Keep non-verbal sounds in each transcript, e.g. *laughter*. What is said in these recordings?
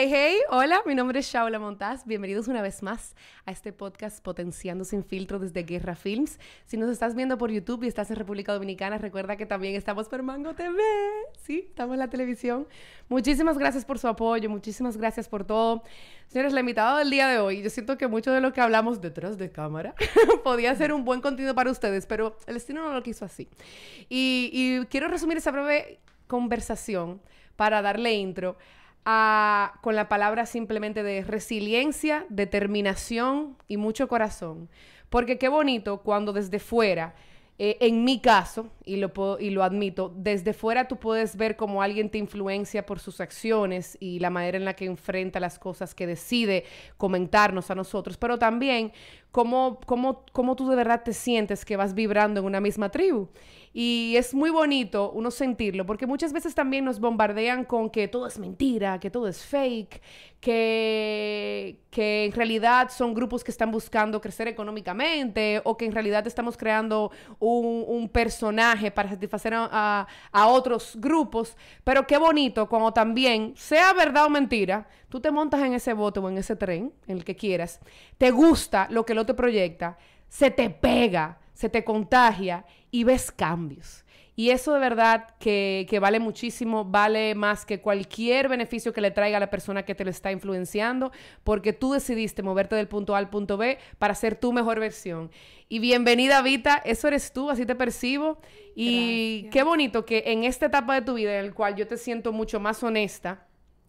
Hey, hey, hola, mi nombre es Shaula Montaz. Bienvenidos una vez más a este podcast Potenciando sin filtro desde Guerra Films. Si nos estás viendo por YouTube y estás en República Dominicana, recuerda que también estamos por Mango TV. Sí, estamos en la televisión. Muchísimas gracias por su apoyo, muchísimas gracias por todo. Señores, la invitada del día de hoy, yo siento que mucho de lo que hablamos detrás de cámara *laughs* podía ser un buen contenido para ustedes, pero el destino no lo quiso así. Y, y quiero resumir esa breve conversación para darle intro con la palabra simplemente de resiliencia, determinación y mucho corazón. Porque qué bonito cuando desde fuera, eh, en mi caso, y lo, y lo admito, desde fuera tú puedes ver cómo alguien te influencia por sus acciones y la manera en la que enfrenta las cosas, que decide comentarnos a nosotros, pero también cómo, cómo, cómo tú de verdad te sientes que vas vibrando en una misma tribu. Y es muy bonito uno sentirlo, porque muchas veces también nos bombardean con que todo es mentira, que todo es fake, que, que en realidad son grupos que están buscando crecer económicamente o que en realidad estamos creando un, personaje para satisfacer a, a otros grupos. Pero qué bonito cuando también, sea verdad o mentira, tú te montas en ese bote o en ese tren, en el que quieras, te gusta lo que el otro proyecta, se te pega se te contagia y ves cambios. Y eso de verdad que, vale muchísimo, vale más que cualquier beneficio que le traiga a la persona que te lo está influenciando, porque tú decidiste moverte del punto A al punto B para ser tu mejor versión. Y bienvenida, Vita, eso eres tú, así te percibo. Y qué bonito que en esta etapa de tu vida en la cual yo te siento mucho más honesta,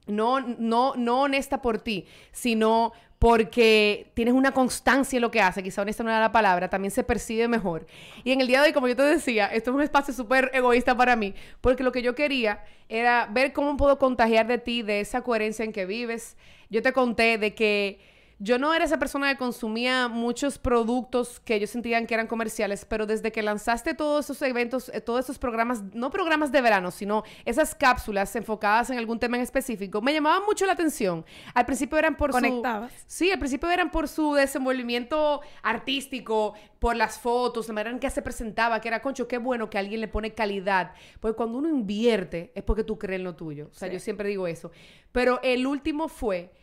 no, no, no honesta por ti, sino porque tienes una constancia en lo que hace, quizá honesta no era la palabra, también se percibe mejor. Y en el día de hoy, como yo te decía, esto es un espacio súper egoísta para mí, porque lo que yo quería era ver cómo puedo contagiar de ti, de esa coherencia en que vives. Yo te conté de que yo no era esa persona que consumía muchos productos que ellos sentían que eran comerciales, pero desde que lanzaste todos esos eventos, eh, todos esos programas, no programas de verano, sino esas cápsulas enfocadas en algún tema en específico, me llamaban mucho la atención. Al principio eran por Conectabas. su... Sí, al principio eran por su desenvolvimiento artístico, por las fotos, la manera en que se presentaba, que era, concho, qué bueno que alguien le pone calidad. Porque cuando uno invierte es porque tú crees en lo tuyo. O sea, yo siempre digo eso. Pero el último fue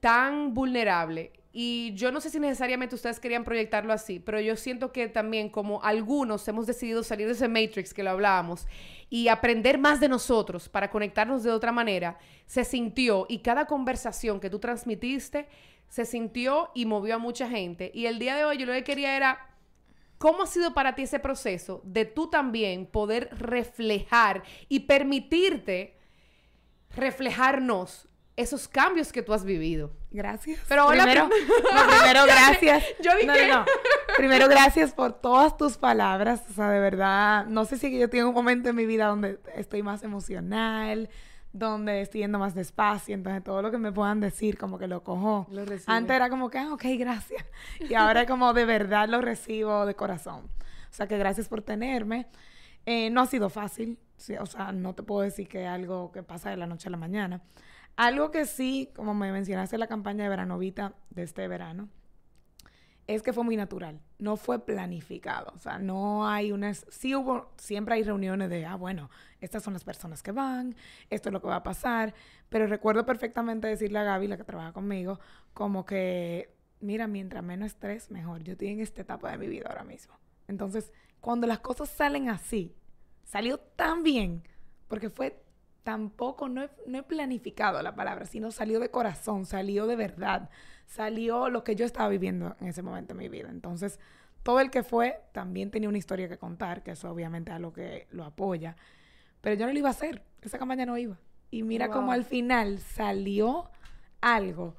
tan vulnerable. Y yo no sé si necesariamente ustedes querían proyectarlo así, pero yo siento que también como algunos hemos decidido salir de ese Matrix que lo hablábamos y aprender más de nosotros para conectarnos de otra manera, se sintió y cada conversación que tú transmitiste se sintió y movió a mucha gente. Y el día de hoy yo lo que quería era ¿Cómo ha sido para ti ese proceso de tú también poder reflejar y permitirte reflejarnos esos cambios que tú has vivido. Gracias. Pero hola, primero, primero *laughs* gracias. Yo vi que... no. Primero gracias por todas tus palabras. O sea, de verdad, no sé si yo tengo un momento en mi vida donde estoy más emocional, donde estoy yendo más despacio, entonces todo lo que me puedan decir como que lo cojo. Lo Antes era como que, ah, ok, gracias. Y ahora como de verdad lo recibo de corazón. O sea, que gracias por tenerme. Eh, no ha sido fácil, o sea, no te puedo decir que es algo que pasa de la noche a la mañana. Algo que sí, como me mencionaste en la campaña de Veranovita de este verano, es que fue muy natural, no fue planificado, o sea, no hay unas, sí hubo, siempre hay reuniones de, ah, bueno, estas son las personas que van, esto es lo que va a pasar, pero recuerdo perfectamente decirle a Gaby, la que trabaja conmigo, como que, mira, mientras menos estrés, mejor, yo estoy en esta etapa de mi vida ahora mismo. Entonces, cuando las cosas salen así, salió tan bien, porque fue tampoco, no he, planificado la palabra, sino salió de corazón, salió de verdad, salió lo que yo estaba viviendo en ese momento de mi vida. Entonces, todo el que fue también tenía una historia que contar, que eso obviamente es lo que lo apoya, pero yo no lo iba a hacer, esa campaña no iba. Y mira cómo al final salió algo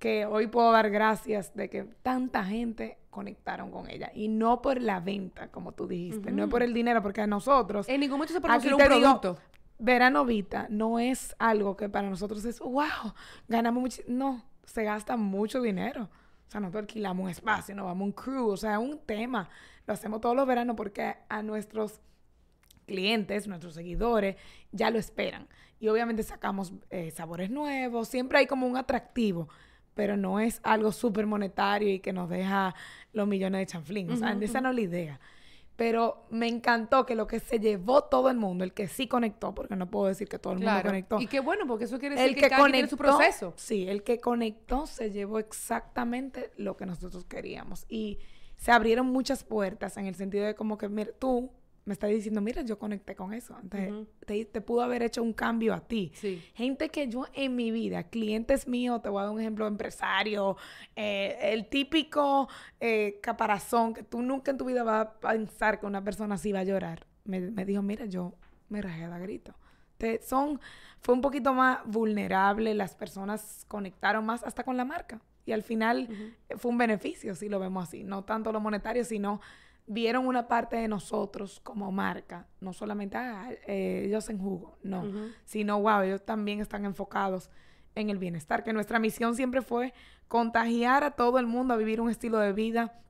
que hoy puedo dar gracias de que tanta gente conectaron con ella. Y no por la venta, como tú dijiste, no por el dinero, porque a nosotros... En ningún momento se produce un producto. Verano Vita no es algo que para nosotros es, wow, ganamos mucho. No, se gasta mucho dinero. O sea, nosotros alquilamos un espacio, nos vamos a un crew, o sea, un tema. Lo hacemos todos los veranos porque a nuestros clientes, nuestros seguidores, ya lo esperan. Y obviamente sacamos eh, sabores nuevos, siempre hay como un atractivo, pero no es algo súper monetario y que nos deja los millones de chanflín. O sea, esa no es la idea. Pero me encantó que lo que se llevó todo el mundo, el que sí conectó, porque no puedo decir que todo el mundo conectó. Y qué bueno, porque eso quiere decir que, cada tiene su proceso. Sí, el que conectó se llevó exactamente lo que nosotros queríamos. Y se abrieron muchas puertas en el sentido de como que, mira, tú me está diciendo, mira, yo conecté con eso. Entonces, te, pudo haber hecho un cambio a ti. Gente que yo en mi vida, clientes míos, te voy a dar un ejemplo, empresario, eh, el típico eh, caparazón que tú nunca en tu vida vas a pensar que una persona así va a llorar. Me, dijo, mira, yo me rajé a grito. Te, son, fue un poquito más vulnerable, las personas conectaron más hasta con la marca. Y al final fue un beneficio, si lo vemos así. No tanto lo monetario, sino vieron una parte de nosotros como marca, no solamente ah, eh, ellos en jugo, no, sino wow, ellos también están enfocados en el bienestar, que nuestra misión siempre fue contagiar a todo el mundo a vivir un estilo de vida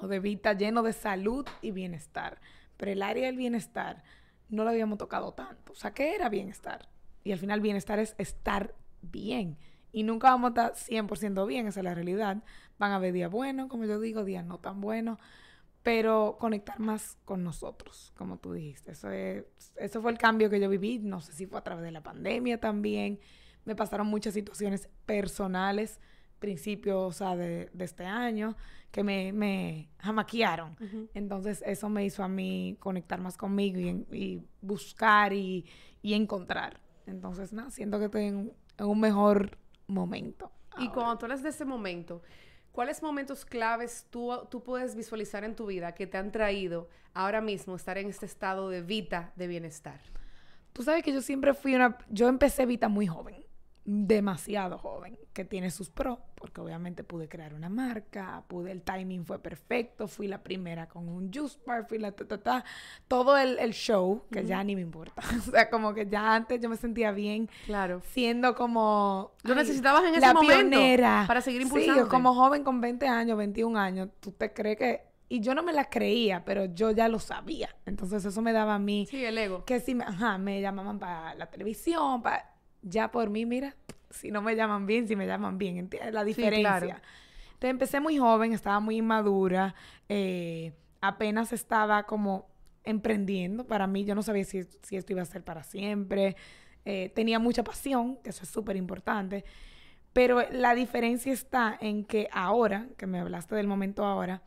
o de vida lleno de salud y bienestar. Pero el área del bienestar no lo habíamos tocado tanto. O sea, ¿qué era bienestar? Y al final bienestar es estar bien. Y nunca vamos a estar 100% bien, esa es la realidad. Van a haber días buenos, como yo digo, días no tan buenos pero conectar más con nosotros, como tú dijiste. Eso, es, eso fue el cambio que yo viví, no sé si fue a través de la pandemia también. Me pasaron muchas situaciones personales, principios de, este año, que me, me jamaquearon. Entonces eso me hizo a mí conectar más conmigo y, buscar y, encontrar. Entonces, nada, siento que estoy en, un mejor momento. Y cuando tú hablas de ese momento, ¿Cuáles momentos claves tú, tú puedes visualizar en tu vida que te han traído ahora mismo estar en este estado de vida de bienestar? Tú sabes que yo siempre fui una... Yo empecé Vita muy joven demasiado joven, que tiene sus pros, porque obviamente pude crear una marca, pude, el timing fue perfecto, fui la primera con un juice bar, fui la ta, todo el, show, que ya ni me importa. *laughs* o sea, como que ya antes yo me sentía bien. Claro. Siendo como... Lo necesitabas en ese momento para seguir impulsando. Sí, como joven con 20 años, 21 años, tú te crees que y yo no me la creía, pero yo ya lo sabía. Entonces eso me daba a mí... Sí, el ego. Que si me, ajá, me llamaban para la televisión, para ya por mí, mira, si no me llaman bien, si me llaman bien, ¿entiendes? La diferencia. Entonces empecé muy joven, estaba muy inmadura, eh, apenas estaba como emprendiendo. Para mí, yo no sabía si, esto iba a ser para siempre. Eh, tenía mucha pasión, que eso es súper importante. Pero la diferencia está en que ahora, que me hablaste del momento ahora,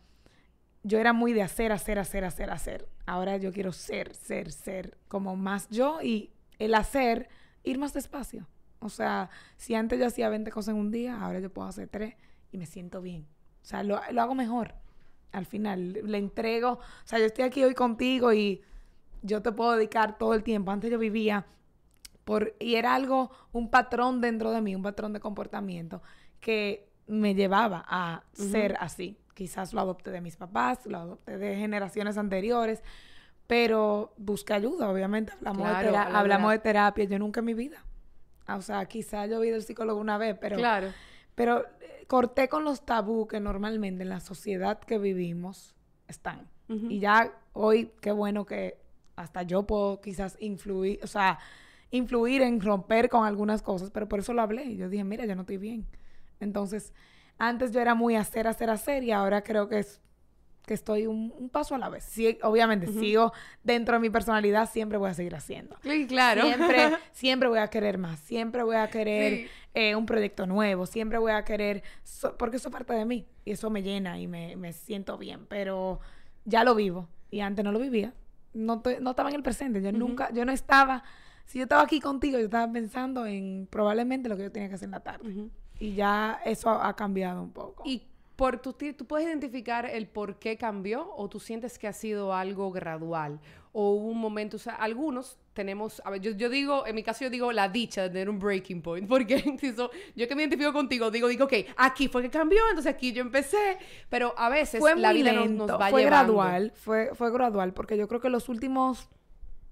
yo era muy de hacer, hacer, hacer, hacer, hacer. Ahora yo quiero ser, ser, ser, como más yo y el hacer ir más despacio. O sea, si antes yo hacía 20 cosas en un día, ahora yo puedo hacer 3 y me siento bien. O sea, lo, hago mejor. Al final, le entrego. O sea, yo estoy aquí hoy contigo y yo te puedo dedicar todo el tiempo. Antes yo vivía por. Y era algo, un patrón dentro de mí, un patrón de comportamiento que me llevaba a ser así. Quizás lo adopté de mis papás, lo adopté de generaciones anteriores pero busca ayuda, obviamente. Hablamos, de, hablamos de terapia. Yo nunca en mi vida. O sea, quizá yo he ido al psicólogo una vez, pero... Claro. Pero eh, corté con los tabú que normalmente en la sociedad que vivimos están. Y ya hoy, qué bueno que hasta yo puedo quizás influir, o sea, influir en romper con algunas cosas, pero por eso lo hablé. Yo dije, mira, yo no estoy bien. Entonces, antes yo era muy hacer, hacer, hacer, y ahora creo que es que estoy un, paso a la vez. Sí, obviamente, sigo dentro de mi personalidad, siempre voy a seguir haciendo. Sí, claro. Siempre, *laughs* siempre voy a querer más, siempre voy a querer eh, un proyecto nuevo, siempre voy a querer, porque eso es parte de mí y eso me llena y me, me, siento bien, pero ya lo vivo y antes no lo vivía. No, no estaba en el presente, yo nunca, yo no estaba, si yo estaba aquí contigo, yo estaba pensando en probablemente lo que yo tenía que hacer en la tarde. Y ya eso ha, ha cambiado un poco. ¿Y por tu, tú puedes identificar el por qué cambió o tú sientes que ha sido algo gradual o hubo un momento, o sea, algunos tenemos, a ver, yo, digo, en mi caso yo digo la dicha de tener un breaking point, *laughs* porque yo que me identifico contigo digo, digo, ok, aquí fue que cambió, entonces aquí yo empecé, pero a veces fue la vida nos, nos, va fue gradual, fue, fue gradual, porque yo creo que los últimos,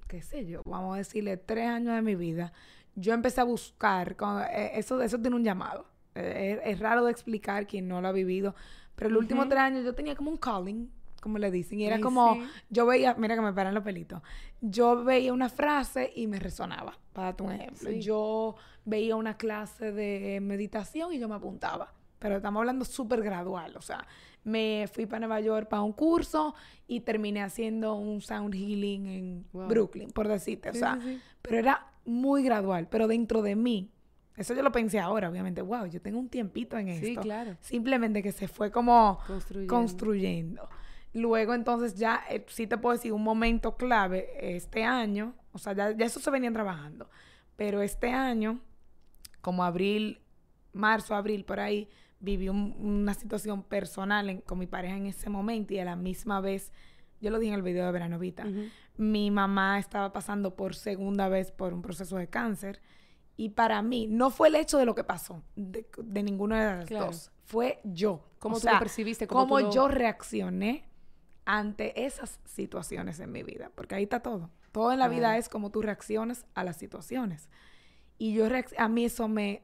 qué sé yo, vamos a decirle, tres años de mi vida, yo empecé a buscar, eh, eso, eso tiene un llamado eh, es, raro de explicar quien no lo ha vivido. Pero el último tres años yo tenía como un calling, como le dicen. Y era como, yo veía, mira que me paran los pelitos. Yo veía una frase y me resonaba, para darte un ejemplo. Yo veía una clase de meditación y yo me apuntaba. pero estamos hablando súper gradual. O sea, me fui para Nueva York para un curso y terminé haciendo un sound healing en Brooklyn, por decirte. O sea, pero era muy gradual, pero dentro de mí. Eso yo lo pensé ahora, obviamente. Wow, yo tengo un tiempito en esto. Sí, claro. Simplemente que se fue como construyendo. Luego, entonces, ya eh, sí te puedo decir un momento clave este año. O sea, ya, ya eso se venían trabajando. Pero este año, como abril, marzo, abril, por ahí, viví una situación personal con mi pareja en ese momento y a la misma vez, yo lo dije en el video de Veranovita, mi mamá estaba pasando por segunda vez por un proceso de cáncer y para mí no fue el hecho de lo que pasó, de, ninguna de las dos, fue yo. ¿Cómo tú lo percibiste? ¿Cómo, yo reaccioné ante esas situaciones en mi vida? Porque ahí está todo. Todo en la vida es como tú reaccionas a las situaciones. Y yo a mí eso me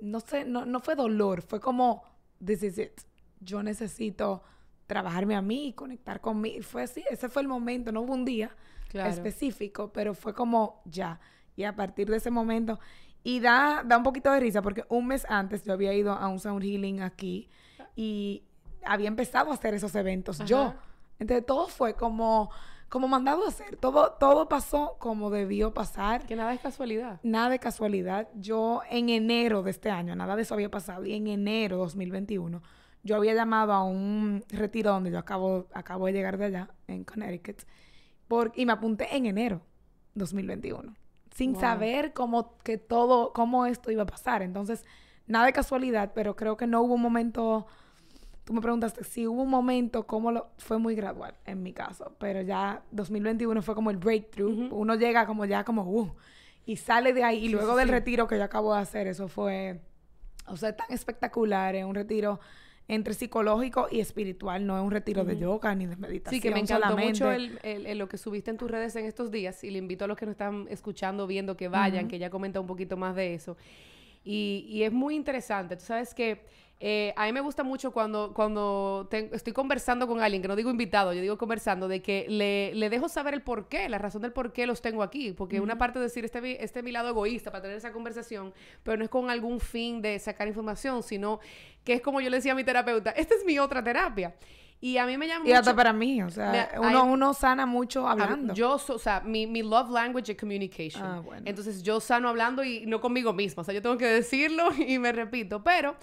no sé, no, no fue dolor, fue como, this is it. Yo necesito trabajarme a mí y conectar conmigo. Fue así, ese fue el momento, no hubo un día específico, pero fue como ya. Y a partir de ese momento, y da, da un poquito de risa porque un mes antes yo había ido a un sound healing aquí y había empezado a hacer esos eventos yo. Entonces todo fue como como mandado a hacer. Todo, todo pasó como debió pasar. Que nada es casualidad. Nada de casualidad. Yo en enero de este año, nada de eso había pasado, y en enero 2021, yo había llamado a un retiro donde yo acabo, acabo de llegar de allá, en Connecticut, por, y me apunté en enero 2021, sin saber cómo, que todo, cómo esto iba a pasar. Entonces, nada de casualidad, pero creo que no hubo un momento tú me preguntaste si hubo un momento, cómo lo... Fue muy gradual en mi caso, pero ya 2021 fue como el breakthrough. Uno llega como ya como, uh, y sale de ahí. Y luego del retiro que yo acabo de hacer, eso fue, o sea, tan espectacular. Es un retiro entre psicológico y espiritual, no es un retiro de yoga ni de meditación. Sí, que me encantó mucho el, lo que subiste en tus redes en estos días y le invito a los que nos están escuchando, viendo que vayan, que ya comenta un poquito más de eso. Y, y es muy interesante. Tú sabes que eh, a mí me gusta mucho cuando, cuando estoy conversando con alguien, que no digo invitado, yo digo conversando, de que le, le dejo saber el por qué, la razón del por qué los tengo aquí. Porque una parte de decir, este, este es mi lado egoísta para tener esa conversación, pero no es con algún fin de sacar información, sino que es como yo le decía a mi terapeuta, esta es mi otra terapia. Y a mí me llama y hasta para mí, o sea, uno, uno sana mucho hablando. yo, o sea, mi, mi, love language es communication. Ah, bueno. Entonces, yo sano hablando y no conmigo misma. O sea, yo tengo que decirlo *laughs* y me repito. Pero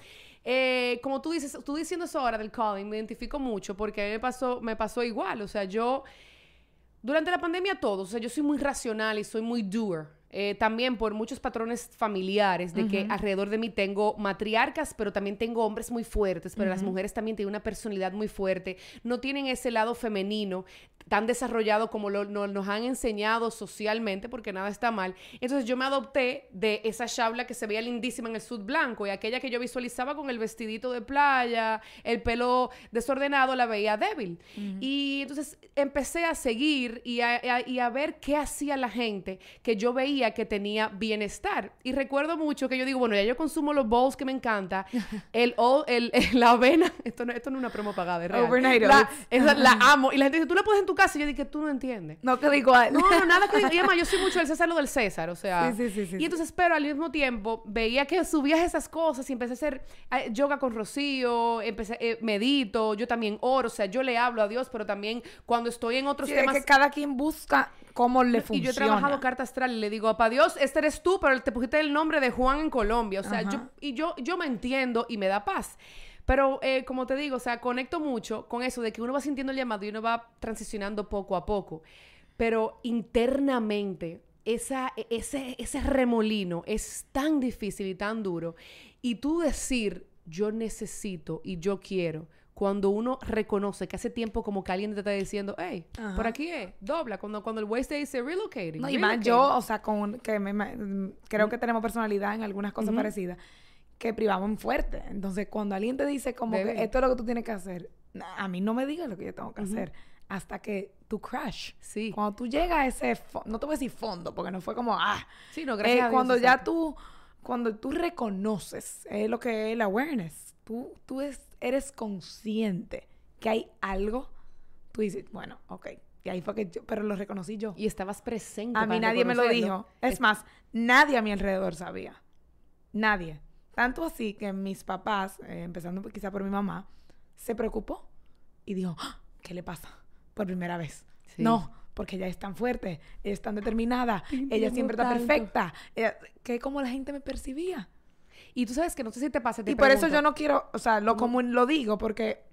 eh, como tú dices, tú diciendo eso ahora del calling, me identifico mucho porque a mí me pasó, me pasó igual. O sea, yo, durante la pandemia todo, o sea, yo soy muy racional y soy muy doer. Eh, también por muchos patrones familiares, de que alrededor de mí tengo matriarcas, pero también tengo hombres muy fuertes, pero las mujeres también tienen una personalidad muy fuerte, no tienen ese lado femenino tan desarrollado como lo, nos han enseñado socialmente, porque nada está mal. Entonces yo me adopté de esa chabla que se veía lindísima en el sud blanco y aquella que yo visualizaba con el vestidito de playa, el pelo desordenado, la veía débil. Y entonces empecé a seguir y a, ver qué hacía la gente que yo veía que tenía bienestar. Y recuerdo mucho que yo digo, bueno, ya yo consumo los bowls que me encanta, *laughs* el, el, la avena, *laughs* esto no, esto no es una promo pagada, es real. la, la amo. Y la gente dice, tú la puedes en tu casa. Y yo dije, tú no entiendes. No, que digo. No, no, nada que. Y *laughs* además, yo soy mucho del César, lo del César, o sea. Sí, sí, sí, y entonces, pero al mismo tiempo, veía que subías esas cosas y empecé a hacer eh, yoga con Rocío, empecé, eh, medito, yo también oro, o sea, yo le hablo a Dios, pero también cuando estoy en otros temas. Es que cada quien busca cómo le funciona. Y yo he trabajado carta astral y le digo, para Dios, este eres tú, pero te pusiste el nombre de Juan en Colombia. O sea, yo, y yo, yo me entiendo y me da paz. Pero eh, como te digo, o sea, conecto mucho con eso de que uno va sintiendo el llamado y uno va transicionando poco a poco. Pero internamente, esa, ese, ese remolino es tan difícil y tan duro. Y tú decir, yo necesito y yo quiero, cuando uno reconoce que hace tiempo como que alguien te está diciendo, hey, por aquí es, dobla, cuando, cuando el güey se dice relocating. No, y más yo, o sea, con que me, creo que tenemos personalidad en algunas cosas parecidas que privamos fuerte. Entonces, cuando alguien te dice como que esto es lo que tú tienes que hacer, a mí no me digas lo que yo tengo que hacer hasta que tú crash. Sí. Cuando tú llegas a ese, no te voy a decir fondo, porque no fue como, ah. Sí, no, gracias eh, Cuando ya tú, cuando tú reconoces, es lo que es el awareness, tú, tú eres consciente que hay algo, tú dices, bueno, ok, y ahí fue que yo, pero lo reconocí yo. Y estabas presente. A mí nadie me lo dijo. Es más, nadie a mi alrededor sabía. Nadie. Tanto así que mis papás, eh, empezando quizá por mi mamá, se preocupó y dijo, "Ah, ¿qué le pasa? Por primera vez. Sí. No, porque ella es tan fuerte, ella es tan determinada, Te ella siempre está tanto. perfecta. ella- que como la gente me percibía. Y tú sabes que no sé si te pasa, te y por eso yo no quiero, o sea, lo No. común lo digo porque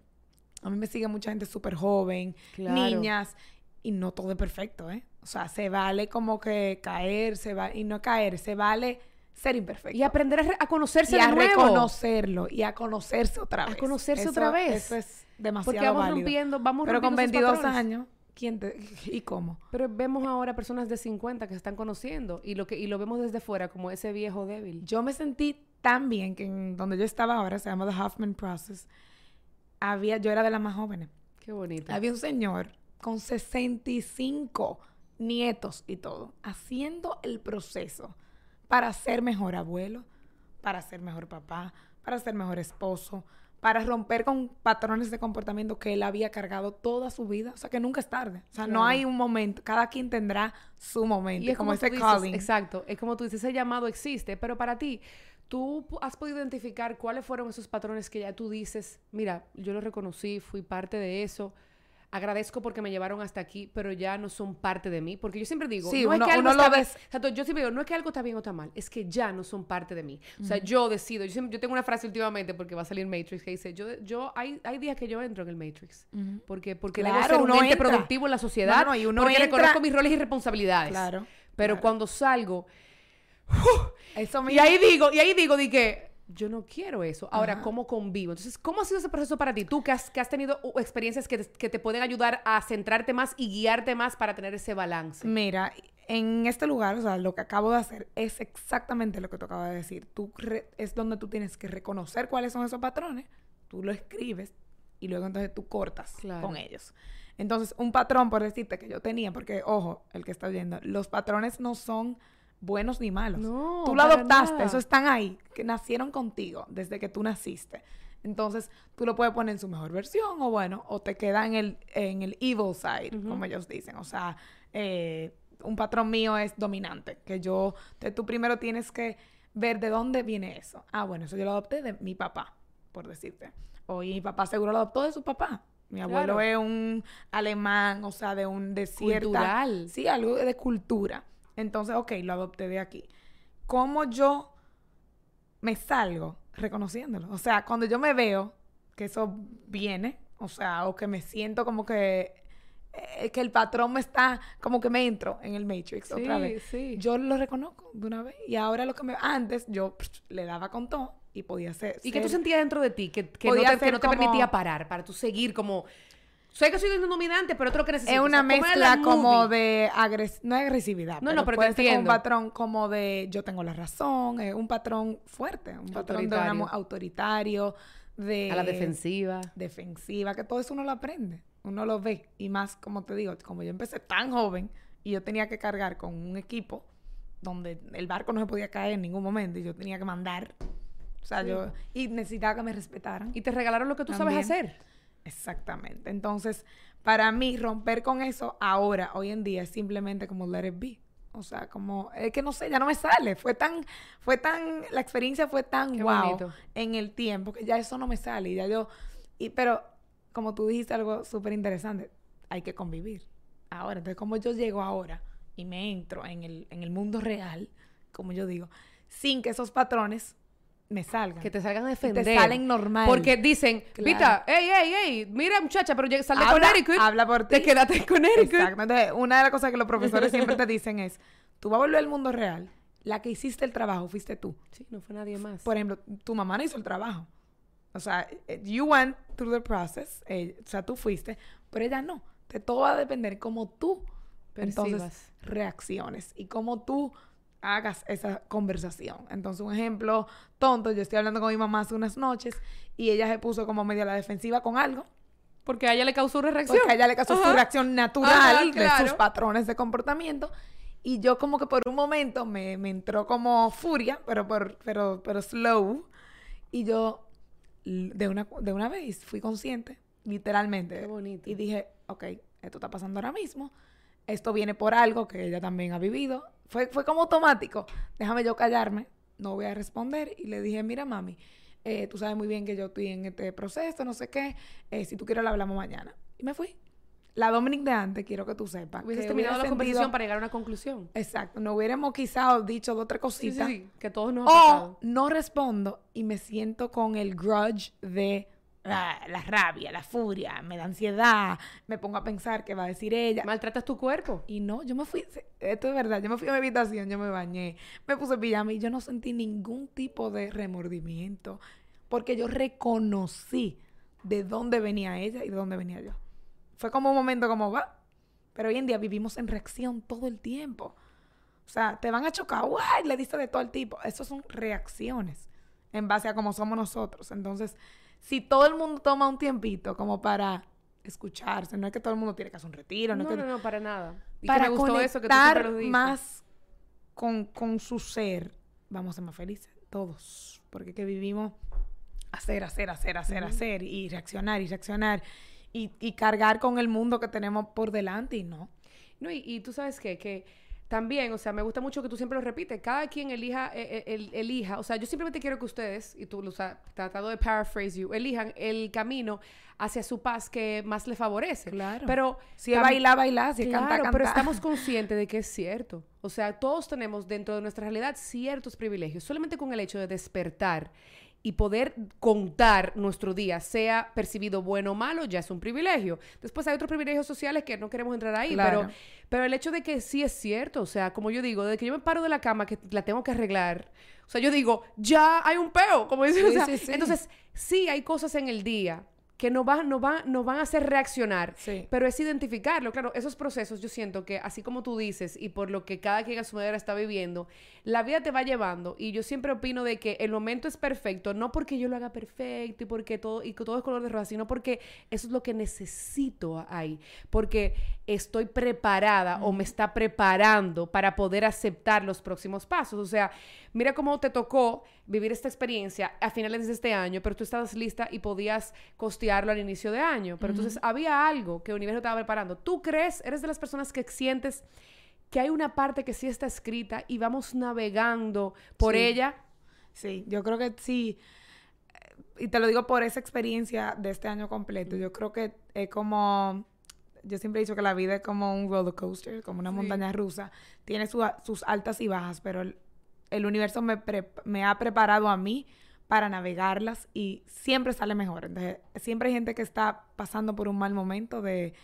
a mí me sigue mucha gente súper joven, Claro. niñas, y no todo es perfecto, ¿eh? O sea, se vale como que caer, se va y no caer, se vale ser imperfecto. Y aprender a, re- a conocerse Y de a nuevo. reconocerlo y a conocerse otra A vez. conocerse Eso- otra vez. Eso es demasiado Porque vamos válido. rompiendo, vamos Pero con rompiendo esos 22 patrones. años, ¿quién te *laughs* y cómo? Pero vemos ahora personas de 50 que se están conociendo y lo que y lo vemos desde fuera como ese viejo débil. Yo me sentí tan bien que en donde yo estaba ahora, se llama The Hoffman Process, había, yo era de las más jóvenes. Qué bonito. Había un señor con 65 nietos y todo, haciendo el proceso para ser mejor abuelo, para ser mejor papá, para ser mejor esposo, para romper con patrones de comportamiento que él había cargado toda su vida. O sea, que nunca es tarde. O sea, no hay un momento. Cada quien tendrá su momento. Y es como, ese dices, calling. exacto, es como tú dices, ese llamado existe, pero para ti, tú has podido identificar cuáles fueron esos patrones que ya tú dices, mira, yo lo reconocí, fui parte de eso, agradezco porque me llevaron hasta aquí, pero ya no son parte de mí, porque yo siempre digo, Sí, no uno- es que algo está bien- ves- exacto, yo siempre digo, no es que algo está bien o está mal, es que ya no son parte de mí. O sea, yo decido, yo, siempre- yo tengo una frase últimamente porque va a salir Matrix que dice, yo, yo hay, hay días que yo entro en el Matrix. Porque, porque Claro, debo ser un ente entra. productivo en la sociedad. No, no, y uno porque entra- reconozco mis roles y responsabilidades. Claro. Pero claro. cuando salgo, Eso y ahí digo, y ahí digo, que yo no quiero eso. Ahora, Ajá. ¿cómo convivo? Entonces, ¿cómo ha sido ese proceso para ti? Tú que has, que has tenido uh, experiencias que te, que te pueden ayudar a centrarte más y guiarte más para tener ese balance. Mira, en este lugar, o sea, lo que acabo de hacer es exactamente lo que tú acabas de decir. Tú es donde tú tienes que reconocer cuáles son esos patrones, tú lo escribes y luego entonces tú cortas Claro. con ellos. Entonces, un patrón, por decirte, que yo tenía, porque, ojo, el que está oyendo, los patrones no son buenos ni malos. No, tú lo adoptaste, nada. eso están ahí, que nacieron contigo desde que tú naciste. Entonces, tú lo puedes poner en su mejor versión o bueno, o te queda en el, en el evil side, como ellos dicen. O sea, eh, un patrón mío es dominante, que yo, te- tú primero tienes que ver de dónde viene eso. Ah, bueno, eso yo lo adopté de mi papá, por decirte. O y mi papá seguro lo adoptó de su papá. Mi abuelo Claro. es un alemán, o sea, de un de cierta... Cultural. Sí, algo de cultura. Entonces, ok, lo adopté de aquí. ¿Cómo yo me salgo reconociéndolo? O sea, cuando yo me veo que eso viene, o sea, o que me siento como que, eh, que el patrón me está, como que me entro en el Matrix otra vez. sí. Yo lo reconozco de una vez. Y ahora lo que me... Antes yo le daba con todo y podía ser... ¿Y qué tú sentías dentro de ti que, que no te, que no te como- permitía parar para tú seguir como... Sé que soy dominante, pero otro que necesito. Es O una sea, ¿cómo era mezcla la como de agres no es agresividad, No, no, pero te puede ser un patrón como de yo tengo la razón, eh, un patrón fuerte, un patrón de Autoritario. de A la defensiva. defensiva, que todo eso uno lo aprende, uno lo ve y más como te digo, como yo empecé tan joven y yo tenía que cargar con un equipo donde el barco no se podía caer en ningún momento y yo tenía que mandar, o sea, Sí. yo y necesitaba que me respetaran. Y te regalaron lo que tú sabes hacer. Exactamente. Entonces, para mí, romper con eso ahora, hoy en día, es simplemente como let it be. O sea, como, es que no sé, ya no me sale. Fue tan, fue tan, la experiencia fue tan Qué wow bonito. en el tiempo que ya eso no me sale. Y ya yo, y, pero, como tú dijiste algo súper interesante, hay que convivir. Ahora, entonces, como yo llego ahora y me entro en el, en el mundo real, como yo digo, sin que esos patrones me salgan. Que te salgan a defender. te salen normal. Porque dicen, Claro. Vita, ey, ey, ey, mira muchacha, pero sal de Habla- Connecticut. habla por Te ti. quedaste en Connecticut. Exacto. Entonces, una de las cosas que los profesores siempre te dicen es, tú vas a volver al mundo real, la que hiciste el trabajo fuiste tú. Sí, no fue nadie más. Por ejemplo, tu mamá no hizo el trabajo. O sea, eh, you went through the process, eh, o sea, tú fuiste, pero ella no. De todo va a depender cómo tú entonces reacciones y cómo tú hagas esa conversación. Entonces, un ejemplo tonto, yo estoy hablando con mi mamá hace unas noches y ella se puso como medio a la defensiva con algo. Porque a ella le causó una reacción. Porque a ella le causó su reacción natural Ajá, de sus patrones de comportamiento. Y yo como que por un momento me, me entró como furia, pero, por, pero, pero slow. Y yo de una, de una vez fui consciente, literalmente. Qué bonito. Y dije, ok, esto está pasando ahora mismo. Esto viene por algo que ella también ha vivido. Fue, fue como automático. Déjame yo callarme. no voy a responder. Y le dije, mira, mami, eh, tú sabes muy bien que yo estoy en este proceso, no sé qué. eh, si tú quieres, lo hablamos mañana. Y me fui. La Dominic de antes, quiero que tú sepas. Hubieses terminado la hubiera conversación sentido- para llegar a una conclusión. Exacto, no hubiéramos quizás dicho dos o tres Sí, sí, cositas. sí, que todos nos ha. O no respondo y me siento con el grudge de la rabia, la furia, me da ansiedad, me pongo a pensar qué va a decir ella. Maltratas tu cuerpo. Y no, yo me fui, esto es verdad, yo me fui a mi habitación, yo me bañé, me puse pijama y yo no sentí ningún tipo de remordimiento porque yo reconocí de dónde venía ella y de dónde venía yo. Fue como un momento como va, pero hoy en día vivimos en reacción todo el tiempo. O sea, te van a chocar, ¡guay! Le diste de todo el tipo. Esas son reacciones en base a cómo somos nosotros. Entonces, si todo el mundo toma un tiempito como para escucharse, no es que todo el mundo tiene que hacer un retiro, no, No, es que no, no, para nada. Y que para me gustó eso que tú lo más con, con su ser, vamos a ser más felices, todos. Porque que vivimos hacer, hacer, hacer, hacer, hacer, y reaccionar, y reaccionar, y, y cargar con el mundo que tenemos por delante, y no. No, y, y tú sabes qué, que también, o sea, me gusta mucho que tú siempre lo repites, cada quien elija, eh, eh, el- elija, o sea, yo simplemente quiero que ustedes, y tú lo sabes, tratando de paraphrase you, elijan el camino hacia su paz que más le favorece. Claro. Pero Si es bailar, bailar, si Claro, pero estamos *laughs* conscientes de que es cierto. O sea, todos tenemos dentro de nuestra realidad ciertos privilegios. Solamente con el hecho de despertar y poder contar nuestro día, sea percibido bueno o malo, ya es un privilegio. Después hay otros privilegios sociales que no queremos entrar ahí, Claro. pero, pero el hecho de que sí es cierto, o sea, como yo digo, desde que yo me paro de la cama que la tengo que arreglar, o sea, yo digo, ya hay un peo, como dicen. Sí, o sea, sí, sí. Entonces, sí hay cosas en el día que nos van, nos van, nos van a hacer reaccionar, Sí. pero es identificarlo. Claro, esos procesos yo siento que, así como tú dices, y por lo que cada quien a su manera está viviendo, la vida te va llevando. Y yo siempre opino de que el momento es perfecto, no porque yo lo haga perfecto y porque todo, y todo es color de rosa, sino porque eso es lo que necesito ahí. Porque estoy preparada o me está preparando para poder aceptar los próximos pasos. O sea, mira cómo te tocó vivir esta experiencia a finales de este año, pero tú estabas lista y podías costearlo al inicio de año. Pero entonces había algo que el universo estaba preparando. ¿Tú crees, eres de las personas que sientes que hay una parte que sí está escrita y vamos navegando por Sí. ella? Sí, yo creo que sí. Y te lo digo por esa experiencia de este año completo. Yo creo que es como. Yo siempre he dicho que la vida es como un roller coaster, como una Sí. montaña rusa. Tiene su- sus altas y bajas, pero el, el universo me, pre- me ha preparado a mí para navegarlas y siempre sale mejor. Entonces, siempre hay gente que está pasando por un mal momento de.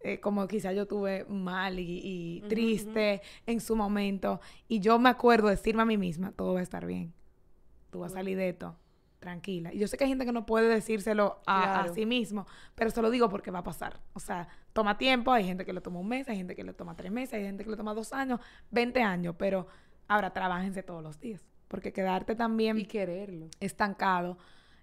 eh, como quizá yo tuve mal y, triste en su momento. Y yo me acuerdo decirme a mí misma, todo va a estar bien tú vas a salir de esto tranquila. Y yo sé que hay gente que no puede decírselo a, sí mismo, pero se lo digo porque va a pasar. O sea, toma tiempo, hay gente que le toma un mes, hay gente que le toma tres meses, hay gente que le toma dos años, 20 años, pero ahora trabajense todos los días, porque quedarte también Y quererlo. estancado,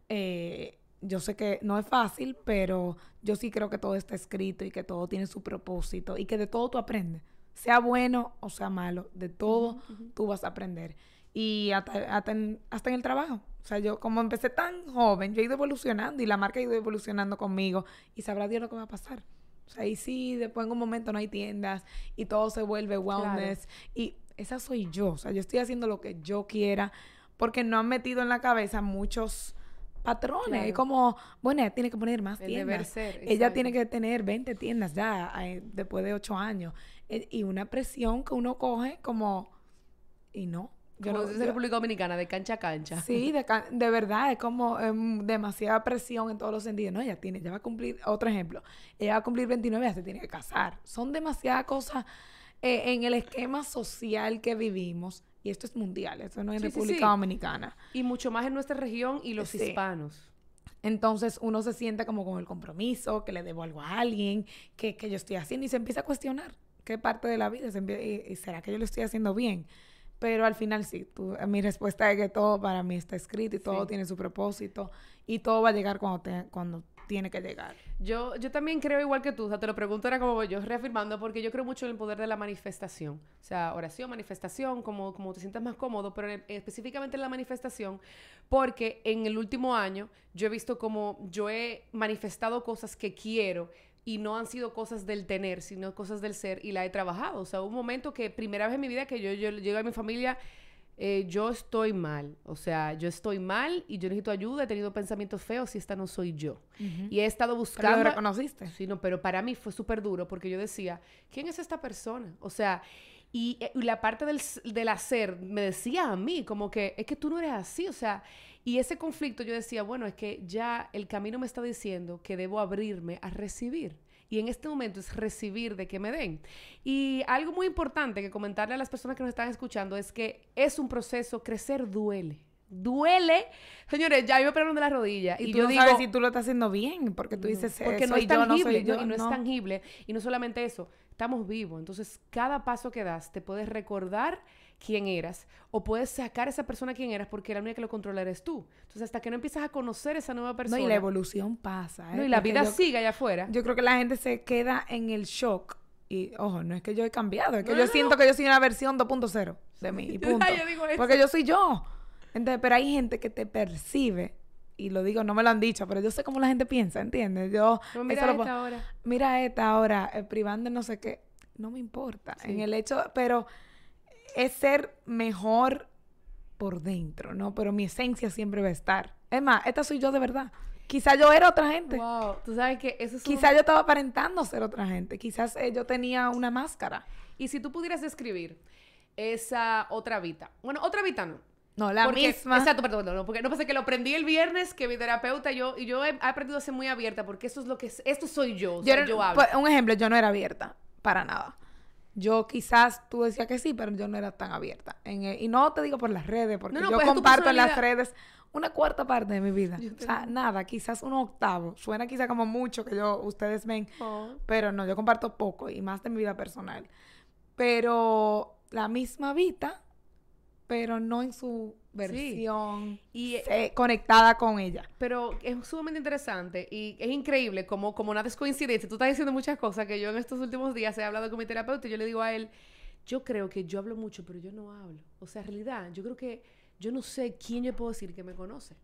eh, yo sé que no es fácil, pero yo sí creo que todo está escrito y que todo tiene su propósito y que de todo tú aprendes. Sea bueno o sea malo, de todo tú vas a aprender. Y hasta, hasta, en, hasta en el trabajo. O sea, yo como empecé tan joven, yo he ido evolucionando y la marca ha ido evolucionando conmigo y sabrá Dios lo que va a pasar. O sea, y sí, después en un momento no hay tiendas y todo se vuelve wellness. Y esa soy yo. O sea, yo estoy haciendo lo que yo quiera porque no han metido en la cabeza muchos patrones. Claro. Es como, bueno, ella tiene que poner más El tiendas. ser, Ella tiene que tener 20 tiendas ya eh, después de 8 años. Eh, y una presión que uno coge como... Y no. Yo no- dice yo- República Dominicana, de cancha a cancha. Sí, de, ca- de verdad, es como em, demasiada presión en todos los sentidos. No, ella tiene, ella va a cumplir, otro ejemplo, ella va a cumplir 29, ya se tiene que casar. Son demasiadas cosas eh, en el esquema social que vivimos. Y esto es mundial, esto no es Sí, República sí. Dominicana. Y mucho más en nuestra región y los hispanos. Entonces uno se siente como con el compromiso, que le debo algo a alguien, que, que yo estoy haciendo y se empieza a cuestionar qué parte de la vida, se y, y será que yo lo estoy haciendo bien. Pero al final sí, tú- mi respuesta es que todo para mí está escrito y todo Sí. tiene su propósito y todo va a llegar cuando, te- cuando tiene que llegar. Yo, yo también creo igual que tú, o sea, te lo pregunto era como yo, reafirmando, porque yo creo mucho en el poder de la manifestación. O sea, oración, manifestación, como, como te sientas más cómodo, pero en- específicamente en la manifestación, porque en el último año yo he visto como yo he manifestado cosas que quiero y no han sido cosas del tener, sino cosas del ser y la he trabajado. O sea, un momento que, primera vez en mi vida que yo, yo llego a mi familia eh, yo estoy mal, o sea, yo estoy mal y yo necesito ayuda, he tenido pensamientos feos y esta no soy yo. Y he estado buscando... ¿Pero lo reconociste? Sí, no, pero para mí fue súper duro porque yo decía, ¿quién es esta persona? O sea, y, eh, y la parte del, del hacer me decía a mí como que es que tú no eres así, o sea, y ese conflicto yo decía, bueno, es que ya el camino me está diciendo que debo abrirme a recibir. Y en este momento es recibir de que me den. Y algo muy importante que comentarle a las personas que nos están escuchando es que es un proceso, crecer duele. Duele. Señores, ya yo me operaron de la rodilla. Y, Y, tú yo no digo, sabes si tú lo estás haciendo bien, porque tú dices, porque no es yo, no tangible, soy yo. ¿no? y no, no. es tangible. Y no solamente eso, estamos vivos. Entonces, cada paso que das te puedes recordar quién eras o puedes sacar a esa persona quién eras porque la única que lo controla eres tú. Entonces, hasta que no empiezas a conocer esa nueva No, persona. y la evolución pasa. ¿eh? no, y la Porque vida yo- sigue allá afuera. Yo creo que la gente se queda en el shock. Y, ojo, no es que yo he cambiado, es que No, yo no, siento que yo soy una versión 2.0 de mí. Y *laughs* punto. Yo digo eso. Porque yo soy yo. Entonces, pero hay gente que te percibe, y lo digo, no me lo han dicho, pero yo sé cómo la gente piensa, ¿entiendes? Yo, mira eso esta ahora. mira esta ahora, eh, privando no sé qué, no me importa. Sí. En el hecho, pero es ser mejor por dentro, ¿no? Pero mi esencia siempre va a estar. Es más, esta soy yo de verdad. Quizá yo era otra gente. Wow, tú sabes que eso es un- Quizá yo estaba aparentando ser otra gente. Quizás eh, yo tenía una máscara. Y si tú pudieras describir esa otra vida. Bueno, otra vida no. No, la Porque- misma. Exacto, perdón, no, no, porque no pasa que lo aprendí el viernes que mi terapeuta yo y yo he, he aprendido a ser muy abierta porque eso es lo que es, esto soy yo, Yo era- yo hablo. pues, un ejemplo, yo no era abierta. Para nada. Yo quizás, tú decías que sí, pero yo no era tan abierta. En, y no te digo por las redes, porque No, no, yo pues comparto en las redes una cuarta parte de mi vida. O sea, nada, quizás un octavo. Suena quizá como mucho que yo, ustedes ven. Oh. Pero no, yo comparto poco y más de mi vida personal. Pero la misma vida, pero no en su versión Y, eh, conectada con ella. pero es sumamente interesante y es increíble como, como nada es coincidencia. Tú estás diciendo muchas cosas que yo en estos últimos días he hablado con mi terapeuta y yo le digo a él, yo creo que yo hablo mucho, pero yo no hablo. O sea, en realidad, yo creo que yo no sé quién yo puedo decir que me conoce.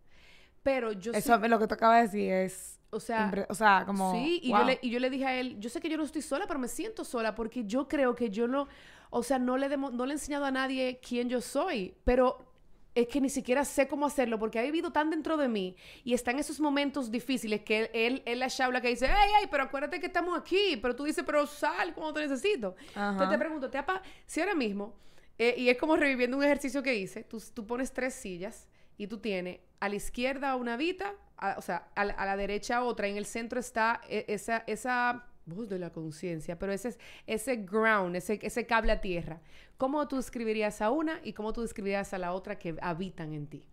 Pero yo Eso sí, lo que tú acabas de decir es... o sea, o sea, como... Sí, y, wow. yo le, y yo le dije a él, yo sé que yo no estoy sola, pero me siento sola porque yo creo que yo no, o sea, no le, demo- no le he enseñado a nadie quién yo soy, pero es que ni siquiera sé cómo hacerlo porque ha vivido tan dentro de mí y está en esos momentos difíciles que él, él, la chabla que dice, ay, ay, pero acuérdate que estamos aquí, pero tú dices, pero sal cuando te necesito. Ajá. Entonces te pregunto, ¿te ha pa- si ahora mismo, eh, y es como reviviendo un ejercicio que hice, tú, tú pones tres sillas y tú tienes a la izquierda una vita, a- o sea, a la, a la derecha otra, en el centro está e- esa, esa voz de la conciencia, pero ese, es- ese ground, ese, ese cable a tierra. ¿Cómo tú describirías a una y cómo tú describirías a la otra que habitan en ti?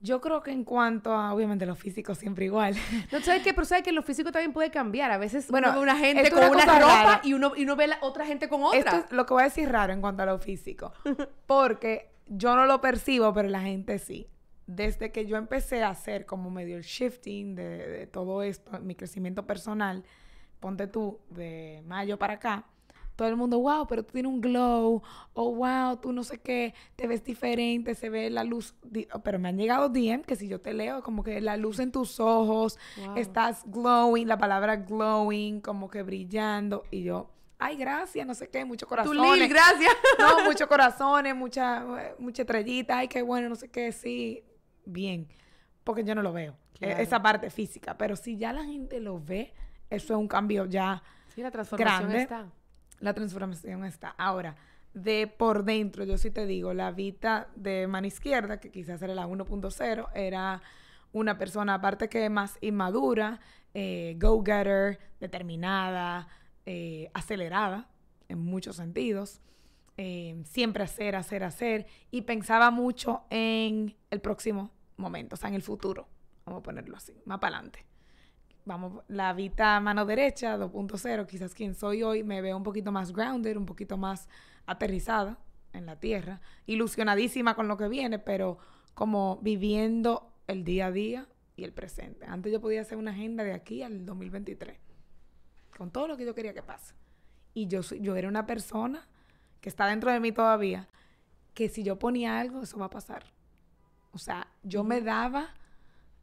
Yo creo que en cuanto a, obviamente, lo físico siempre igual. *laughs* No, ¿sabes qué? Pero ¿sabes que lo físico también puede cambiar? A veces Bueno, uno ve una gente con una ropa rara. y uno, y uno ve la otra gente con otra. Esto es lo que voy a decir raro en cuanto a lo físico. *laughs* Porque yo no lo percibo, pero la gente sí. Desde que yo empecé a hacer como medio el shifting de, de todo esto, mi crecimiento personal, ponte tú, de mayo para acá, todo el mundo, wow, pero tú tienes un glow, o wow, tú no sé qué, te ves diferente, se ve la luz, pero me han llegado DM que si yo te leo, como que la luz en tus ojos, Wow. estás glowing, la palabra glowing, como que brillando, y yo, ay, gracias, no sé qué, mucho Tu corazón. Lil, gracias. *laughs* No, muchos corazones, mucha, mucha estrellita, ay, qué bueno, no sé qué, sí, bien, porque yo no lo veo, Claro. e- esa parte física, pero si ya la gente lo ve, eso es un cambio ya, Sí, la transformación Grande. está. la transformación está. Ahora, de por dentro, yo sí te digo, la Vita de mano izquierda, que quizás era la 1.0, era una persona, aparte que más inmadura, eh, go-getter, determinada, eh, acelerada, en muchos sentidos. eh, siempre hacer, hacer, hacer. Y pensaba mucho en el próximo momento, o sea, en el futuro. Vamos a ponerlo así, más para adelante. Vamos, la Vita mano derecha 2.0, quizás quien soy hoy me veo un poquito más grounded, un poquito más aterrizada en la tierra, ilusionadísima con lo que viene, pero como viviendo el día a día y el presente. Antes yo podía hacer una agenda de aquí al 2023, con todo lo que yo quería que pase. Y yo, yo era una persona que está dentro de mí todavía, que si yo ponía algo, eso va a pasar. O sea, yo me daba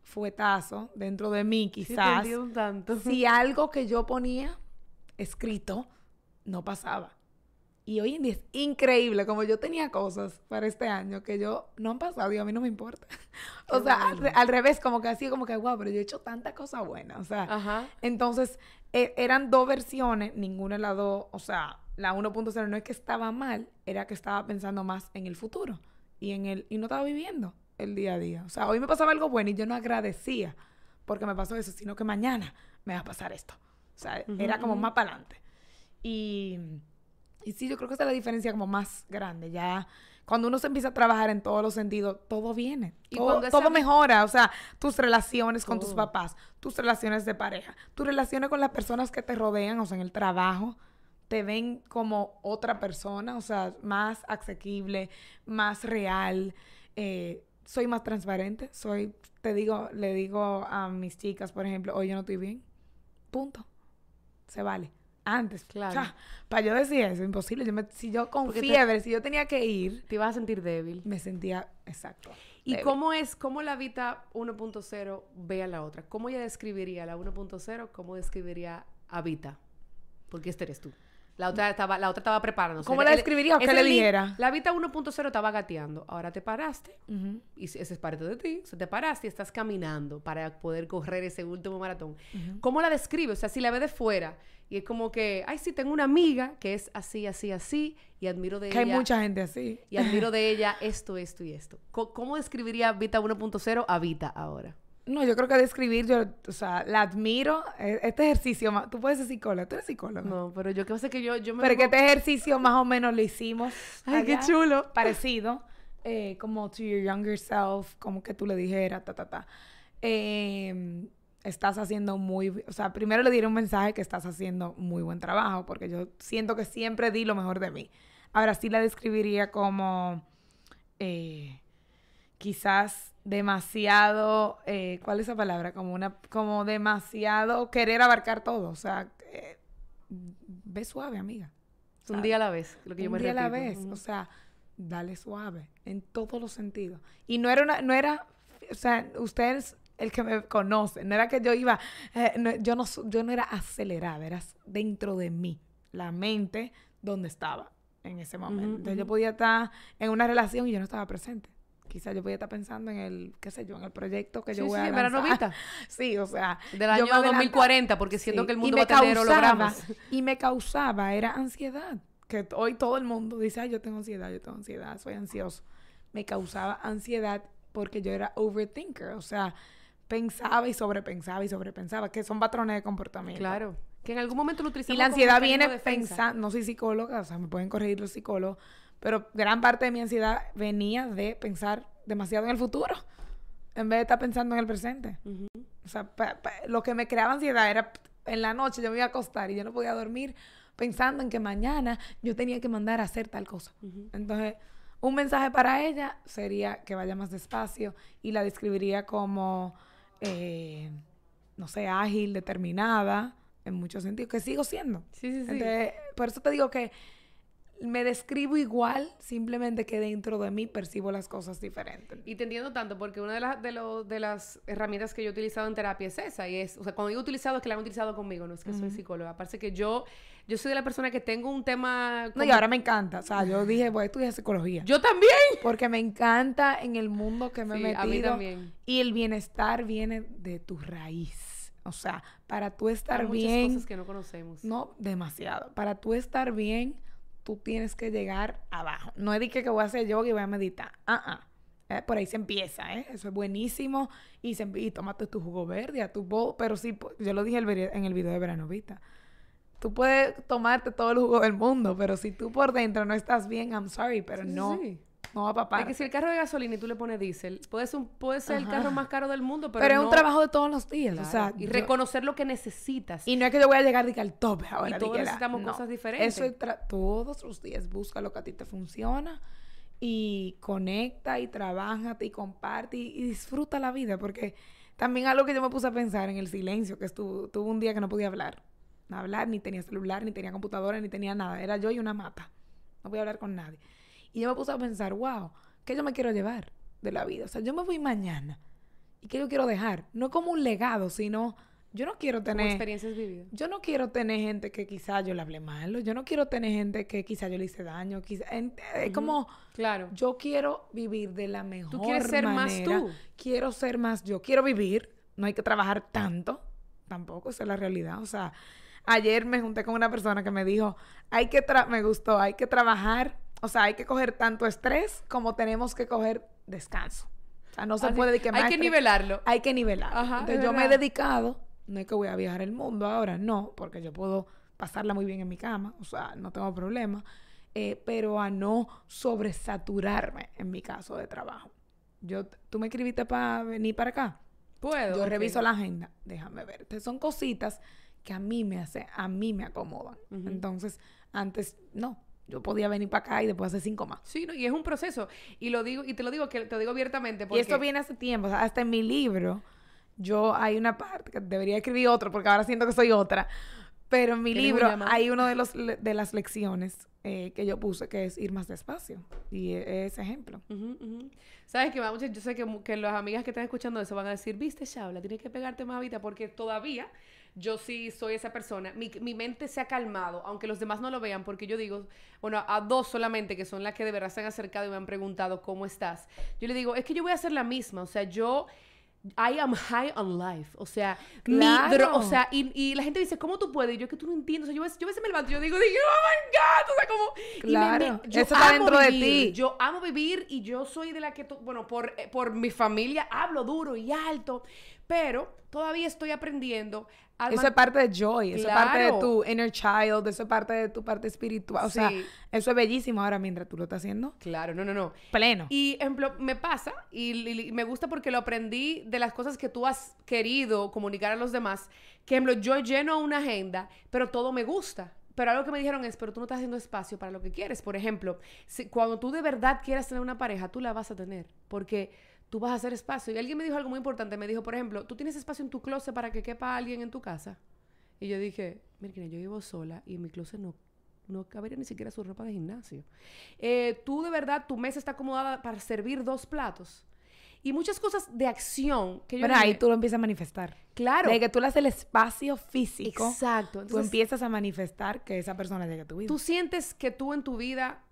fuetazo dentro de mí, Sí, quizás, entiendo un tanto. si algo que yo ponía escrito no pasaba. Y hoy en día es increíble, como yo tenía cosas para este año que yo no han pasado y a mí no me importa. *laughs* o Qué sea, al, revés, como que así, como que, wow, pero yo he hecho tanta cosa buena. O sea, Ajá. entonces e- eran dos versiones, ninguna de las dos, o sea, la 1.0 no es que estaba mal, era que estaba pensando más en el futuro y en el y no estaba viviendo el día a día. O sea, hoy me pasaba algo bueno y yo no agradecía porque me pasó eso, sino que mañana me va a pasar esto. O sea, era como ujú. más para adelante. Y, y sí, yo creo que esa es la diferencia como más grande. Ya cuando uno se empieza a trabajar en todos los sentidos, todo viene. Y todo mejora. O sea, tus relaciones con tus papás, tus relaciones de pareja, tus relaciones con las personas que te rodean, o sea, en el trabajo, te ven como otra persona, o sea, más asequible, más real. eh, soy más transparente, soy, te digo, le digo a mis chicas, por ejemplo, hoy yo no estoy bien. Punto. Se vale. Antes, Claro. para yo decir eso, imposible. Yo me- si yo con Porque te- fiebre, si yo tenía que ir, Te ibas a sentir débil. me sentía exacto. ¿Y débil. cómo es, cómo la Vita 1.0 ve a la otra? ¿Cómo ella describiría la 1.0? ¿Cómo describiría a Vita? Porque este eres tú. La otra estaba, la otra estaba preparándose. ¿Cómo la el- describiría o qué le dijera? La Vita 1.0 estaba gateando. Ahora te paraste y ese es parte de ti. O sea, te paraste y estás caminando para poder correr ese último maratón. ¿Cómo la describe? O sea, si la ve de fuera y es como que, ay, sí, tengo una amiga que es así, así, así y admiro de Que hay mucha gente así. Y admiro de *laughs* ella esto, esto y esto. Co- ¿Cómo describiría Vita 1.0 a Vita ahora? No, yo creo que describir, yo, o sea, la admiro. eh, Este ejercicio, tú puedes ser psicóloga, tú eres psicóloga. No, pero yo que pasa que yo, yo me... Pero que este ejercicio más o menos lo hicimos. Ay, qué chulo. Parecido. eh, como to your younger self, como que tú le dijeras, ta, ta, ta. Eh, estás haciendo muy... O sea, primero le diré un mensaje que estás haciendo muy buen trabajo, porque yo siento que siempre di lo mejor de mí. Ahora sí la describiría como... eh, quizás demasiado, eh, ¿cuál es esa palabra? Como una, como demasiado querer abarcar todo. O sea, eh, ve suave, amiga. Un ¿sabes? día a la vez, lo que yo un me día a la vez. O sea, dale suave en todos los sentidos. Y no era una, no era, o sea, ustedes el que me conoce, no era que yo iba, eh, no, yo no, yo no era acelerada, era dentro de mí, la mente donde estaba en ese momento. Entonces yo podía estar en una relación y yo no estaba presente. Quizás yo podía estar pensando en el, qué sé yo, en el proyecto que yo voy sí, a verano lanzar. Vita. *laughs* Sí, o sea, Del año me adelantaba- 2040, porque siento Sí, que el y mundo va a tener causaba- hologramas. Y me causaba, era ansiedad. Que hoy todo el mundo dice, ay, yo tengo ansiedad, yo tengo ansiedad, soy ansioso. Me causaba ansiedad porque yo era overthinker. O sea, pensaba y sobrepensaba y sobrepensaba, que son patrones de comportamiento. Claro. Que en algún momento lo Y utilizamos la como ansiedad viene pensando, no soy psicóloga, o sea, me pueden corregir los psicólogos, pero gran parte de mi ansiedad venía de pensar demasiado en el futuro, en vez de estar pensando en el presente. O sea, pa- pa- lo que me creaba ansiedad era en la noche yo me iba a acostar y yo no podía dormir pensando en que mañana yo tenía que mandar a hacer tal cosa. Entonces, un mensaje para ella sería que vaya más despacio y la describiría como, eh, no sé, ágil, determinada, en muchos sentidos, que sigo siendo. Sí, sí, sí. Entonces, por eso te digo que me describo igual, simplemente que dentro de mí percibo las cosas diferentes. Y te entiendo tanto porque una de, las de, lo- de las herramientas que yo he utilizado en terapia es esa. Y es, o sea, cuando digo utilizado es que la han utilizado conmigo, no es que soy psicóloga. Aparte que yo, yo soy de la persona que tengo un tema... No, y ahora me encanta. O sea, yo dije, voy a estudiar psicología. Yo también. Porque me encanta en el mundo que me Sí, he a mí metido. también. Y el bienestar viene de tu raíz. O sea, para tú Hay estar muchas bien, cosas que no conocemos. no demasiado. Para tú estar bien, tú tienes que llegar abajo. No es de que, que voy a hacer yoga y voy a meditar. Ah, ah. Eh, por ahí se empieza, ¿eh? Eso es buenísimo. Y, se, y tómate tu jugo verde, a tu bowl. Pero sí, po- yo lo dije el en el video de Veranovita. Tú puedes tomarte todo el jugo del mundo, pero si tú por dentro no estás bien, I'm sorry, pero sí, no, sí. No va a papar. Es que si el carro de gasolina y tú le pones diésel, puede ser, un- puede ser el carro más caro del mundo, pero, Pero, es un trabajo de todos los días, o sea, y yo- reconocer lo que necesitas. y no es que yo voy a llegar de que al tope ahora. Y todos necesitamos no. cosas diferentes. Eso es todos los días busca lo que a ti te funciona y conecta y trabaja y comparte y, y disfruta la vida porque también algo que yo me puse a pensar en el silencio que estuvo tuve un día que no podía hablar, no hablar ni tenía celular ni tenía computadora ni tenía nada, era yo y una mata, no podía hablar con nadie y yo me puse a pensar, wow, ¿qué yo me quiero llevar de la vida? O sea, yo me voy mañana y qué yo quiero dejar, no como un legado, sino Yo no quiero Como tener... experiencias vividas. Yo no quiero tener gente que quizá yo le hablé mal. Yo no quiero tener gente que quizá yo le hice daño. Quizá, en- es como... Claro. Yo quiero vivir de la mejor quieres ser más manera. tú. Quiero ser más yo. Quiero vivir. No hay que trabajar tanto. Tampoco, esa es la realidad. O sea, ayer me junté con una persona que me dijo, hay que tra me gustó, hay que trabajar, o sea, hay que coger tanto estrés como tenemos que coger descanso. O sea, no se Así- puede de que Hay que nivelarlo. hay que nivelar. Ajá, Entonces es yo me he dedicado, no es que voy a viajar el mundo ahora, no, porque yo puedo pasarla muy bien en mi cama, o sea, no tengo problema, eh, pero a no sobresaturarme en mi caso de trabajo. Yo, tú me escribiste para venir para acá. Puedo. Yo reviso la agenda, déjame ver. Entonces, son cositas que a mí me hace, a mí me acomodan. Entonces, antes no, yo podía venir para acá y después hacer cinco más. Sí, no, y es un proceso. Y lo digo, y te lo digo que te lo digo abiertamente porque Y esto viene hace tiempo, o sea, hasta en mi libro, yo hay una parte que debería escribir otro porque ahora siento que soy otra, pero en mi ¿Tienes un libro hay uno de los de las lecciones eh, que yo puse que es ir más despacio y e- ese ejemplo. ¿Sabes qué? Muchas, yo sé que, que las amigas que están escuchando eso van a decir, viste, Shaula, tienes que pegarte más ahorita porque todavía yo sí soy esa persona. Mi, mi mente se ha calmado, aunque los demás no lo vean, porque yo digo, bueno, a dos solamente, que son las que de verdad se han acercado y me han preguntado, ¿cómo estás? Yo le digo, es que yo voy a hacer la misma, o sea, yo... I am high on life, o sea, mi dro- o sea, y, y la gente dice, ¿cómo tú puedes? Y yo, es que tú no entiendes, o sea, yo, a veces- yo a veces me levanto y yo digo, digo, oh my God, o sea, como... y me- Claro, me- yo eso está dentro de ti. Yo amo vivir y yo soy de la que, bueno, por, eh, por mi familia hablo duro y alto, pero todavía estoy aprendiendo Eso es parte de joy, eso es parte de tu inner child, eso es parte de tu parte espiritual, o sea, Sí. eso es bellísimo ahora mientras tú lo estás haciendo Claro, no, no, no. pleno. Y, ejemplo, me pasa y, y- y me gusta porque lo aprendí de las cosas que tú has querido comunicar a los demás. Que, ejemplo, yo lleno una agenda, pero todo me gusta. Pero algo que me dijeron es, pero tú no estás haciendo espacio para lo que quieres. Por ejemplo, si, cuando tú de verdad quieras tener una pareja, tú la vas a tener. Porque tú vas a hacer espacio. Y alguien me dijo algo muy importante. Me dijo, por ejemplo, tú tienes espacio en tu closet para que quepa alguien en tu casa. Y yo dije, mira, yo vivo sola y en mi closet no, no cabería ni siquiera su ropa de gimnasio. Eh, tú de verdad, tu mesa está acomodada para servir dos platos. Y muchas cosas de acción que yo Pero dije, ahí tú lo empiezas a manifestar. claro. De que tú le haces el espacio físico, Exacto. tú Entonces, empiezas a manifestar que esa persona llegue a tu vida. tú sientes que tú en tu vida,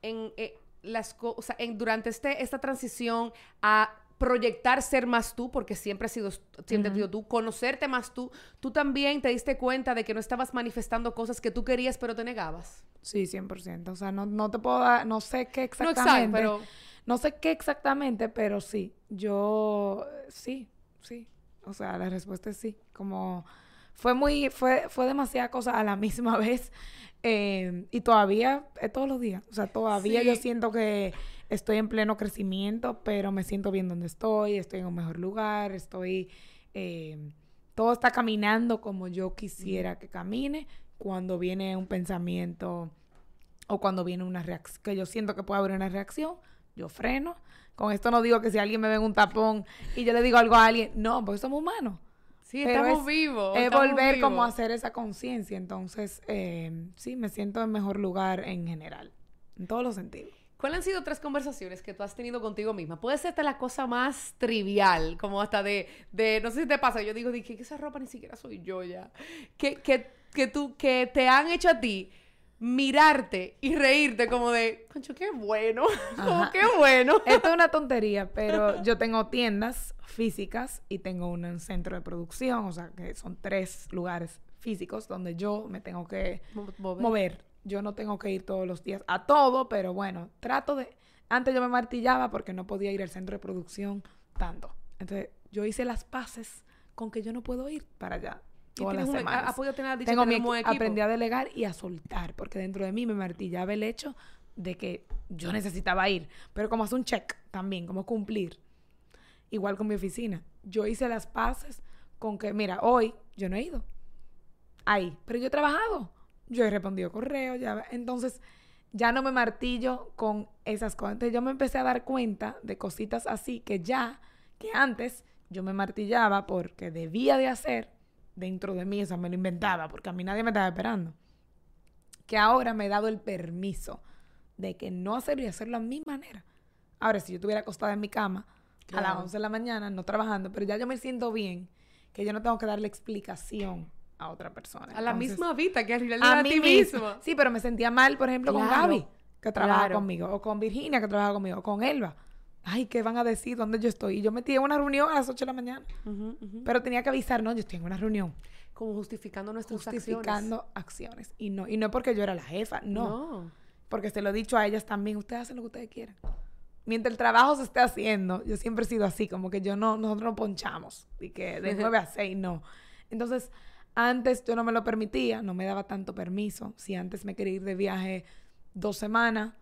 en eh, las co- o sea, en, durante este, esta transición a proyectar ser más tú, porque siempre has sido, siempre tú, conocerte más tú, tú también te diste cuenta de que no estabas manifestando cosas que tú querías, pero te negabas. Sí, 100%. O sea, no, no te puedo dar, no sé qué No exactamente. exacto, pero No sé qué exactamente, pero sí. Yo, sí, sí. O sea, la respuesta es sí. Como fue muy, fue, fue demasiada cosa a la *laughs* misma vez. eh, y todavía, es todos los días. O sea, todavía yo siento que estoy en pleno crecimiento, pero me siento bien donde estoy, estoy en un mejor lugar, estoy, eh, todo está caminando como yo quisiera que camine cuando viene un pensamiento o cuando viene una reacción, que yo siento que puede haber una reacción, yo freno. Con esto no digo que si alguien me ve en un tapón y yo le digo algo a alguien, no, porque somos humanos. Sí, estamos es- vivos. Es estamos volver como a hacer esa conciencia. Entonces, eh, sí, me siento en mejor lugar en general, en todos los sentidos. ¿Cuáles han sido tres conversaciones que tú has tenido contigo misma? Puede ser hasta la cosa más trivial, como hasta de, de no sé si te pasa, yo digo, dije, que esa ropa ni siquiera soy yo ya. Que, que, que tú, que te han hecho a ti mirarte y reírte como de, concho, qué bueno, *laughs* como qué bueno. *laughs* Esto es una tontería, pero yo tengo tiendas físicas y tengo un centro de producción, o sea, que son tres lugares físicos donde yo me tengo que mover. Yo no tengo que ir todos los días a todo, pero bueno, trato de... Antes yo me martillaba porque no podía ir al centro de producción tanto. Entonces, yo hice las paces con que yo no puedo ir para allá ¿Y todas las tienes un- e- semanas. ha- ha podido tener, dicho, Tengo mi equipo? aprendí a delegar y a soltar, porque dentro de mí me martillaba el hecho de que yo necesitaba ir, pero como hacer un check también, como cumplir. Igual con mi oficina. Yo hice las paces con que, mira, hoy yo no he ido. Ahí, pero yo he trabajado. Yo he respondido correos, ya, entonces ya no me martillo con esas cosas. Entonces yo me empecé a dar cuenta de cositas así que ya, que antes yo me martillaba porque debía de hacer dentro de mí, o sea, me lo inventaba, porque a mí nadie me estaba esperando. Que ahora me he dado el permiso de que no hacerlo y hacerlo a mi manera. Ahora, si yo estuviera acostada en mi cama a las Claro. 11 de la mañana, no trabajando, pero ya yo me siento bien, que yo no tengo que darle explicación a otra persona. A la misma vida que al final a a mí ti mismo. mismo. Sí, pero me sentía mal, por ejemplo, con Gaby, que trabaja claro. conmigo, o con Virginia, que trabaja conmigo, o con Elba. Ay, ¿qué van a decir? ¿Dónde yo estoy? Y yo metí en una reunión a las 8 de la mañana. Pero tenía que avisar, no, yo estoy en una reunión. Como justificando nuestras Justificando acciones. Y no, y no es porque yo era la jefa, acciones. no. Porque se lo he dicho a ellas también, ustedes hacen lo que ustedes quieran. Mientras el trabajo se esté haciendo, yo siempre he sido así, como que yo no, nosotros no ponchamos, y que de 9 a 6 no. Entonces, antes yo no me lo permitía, no me daba tanto permiso. Si antes me quería ir de viaje dos semanas,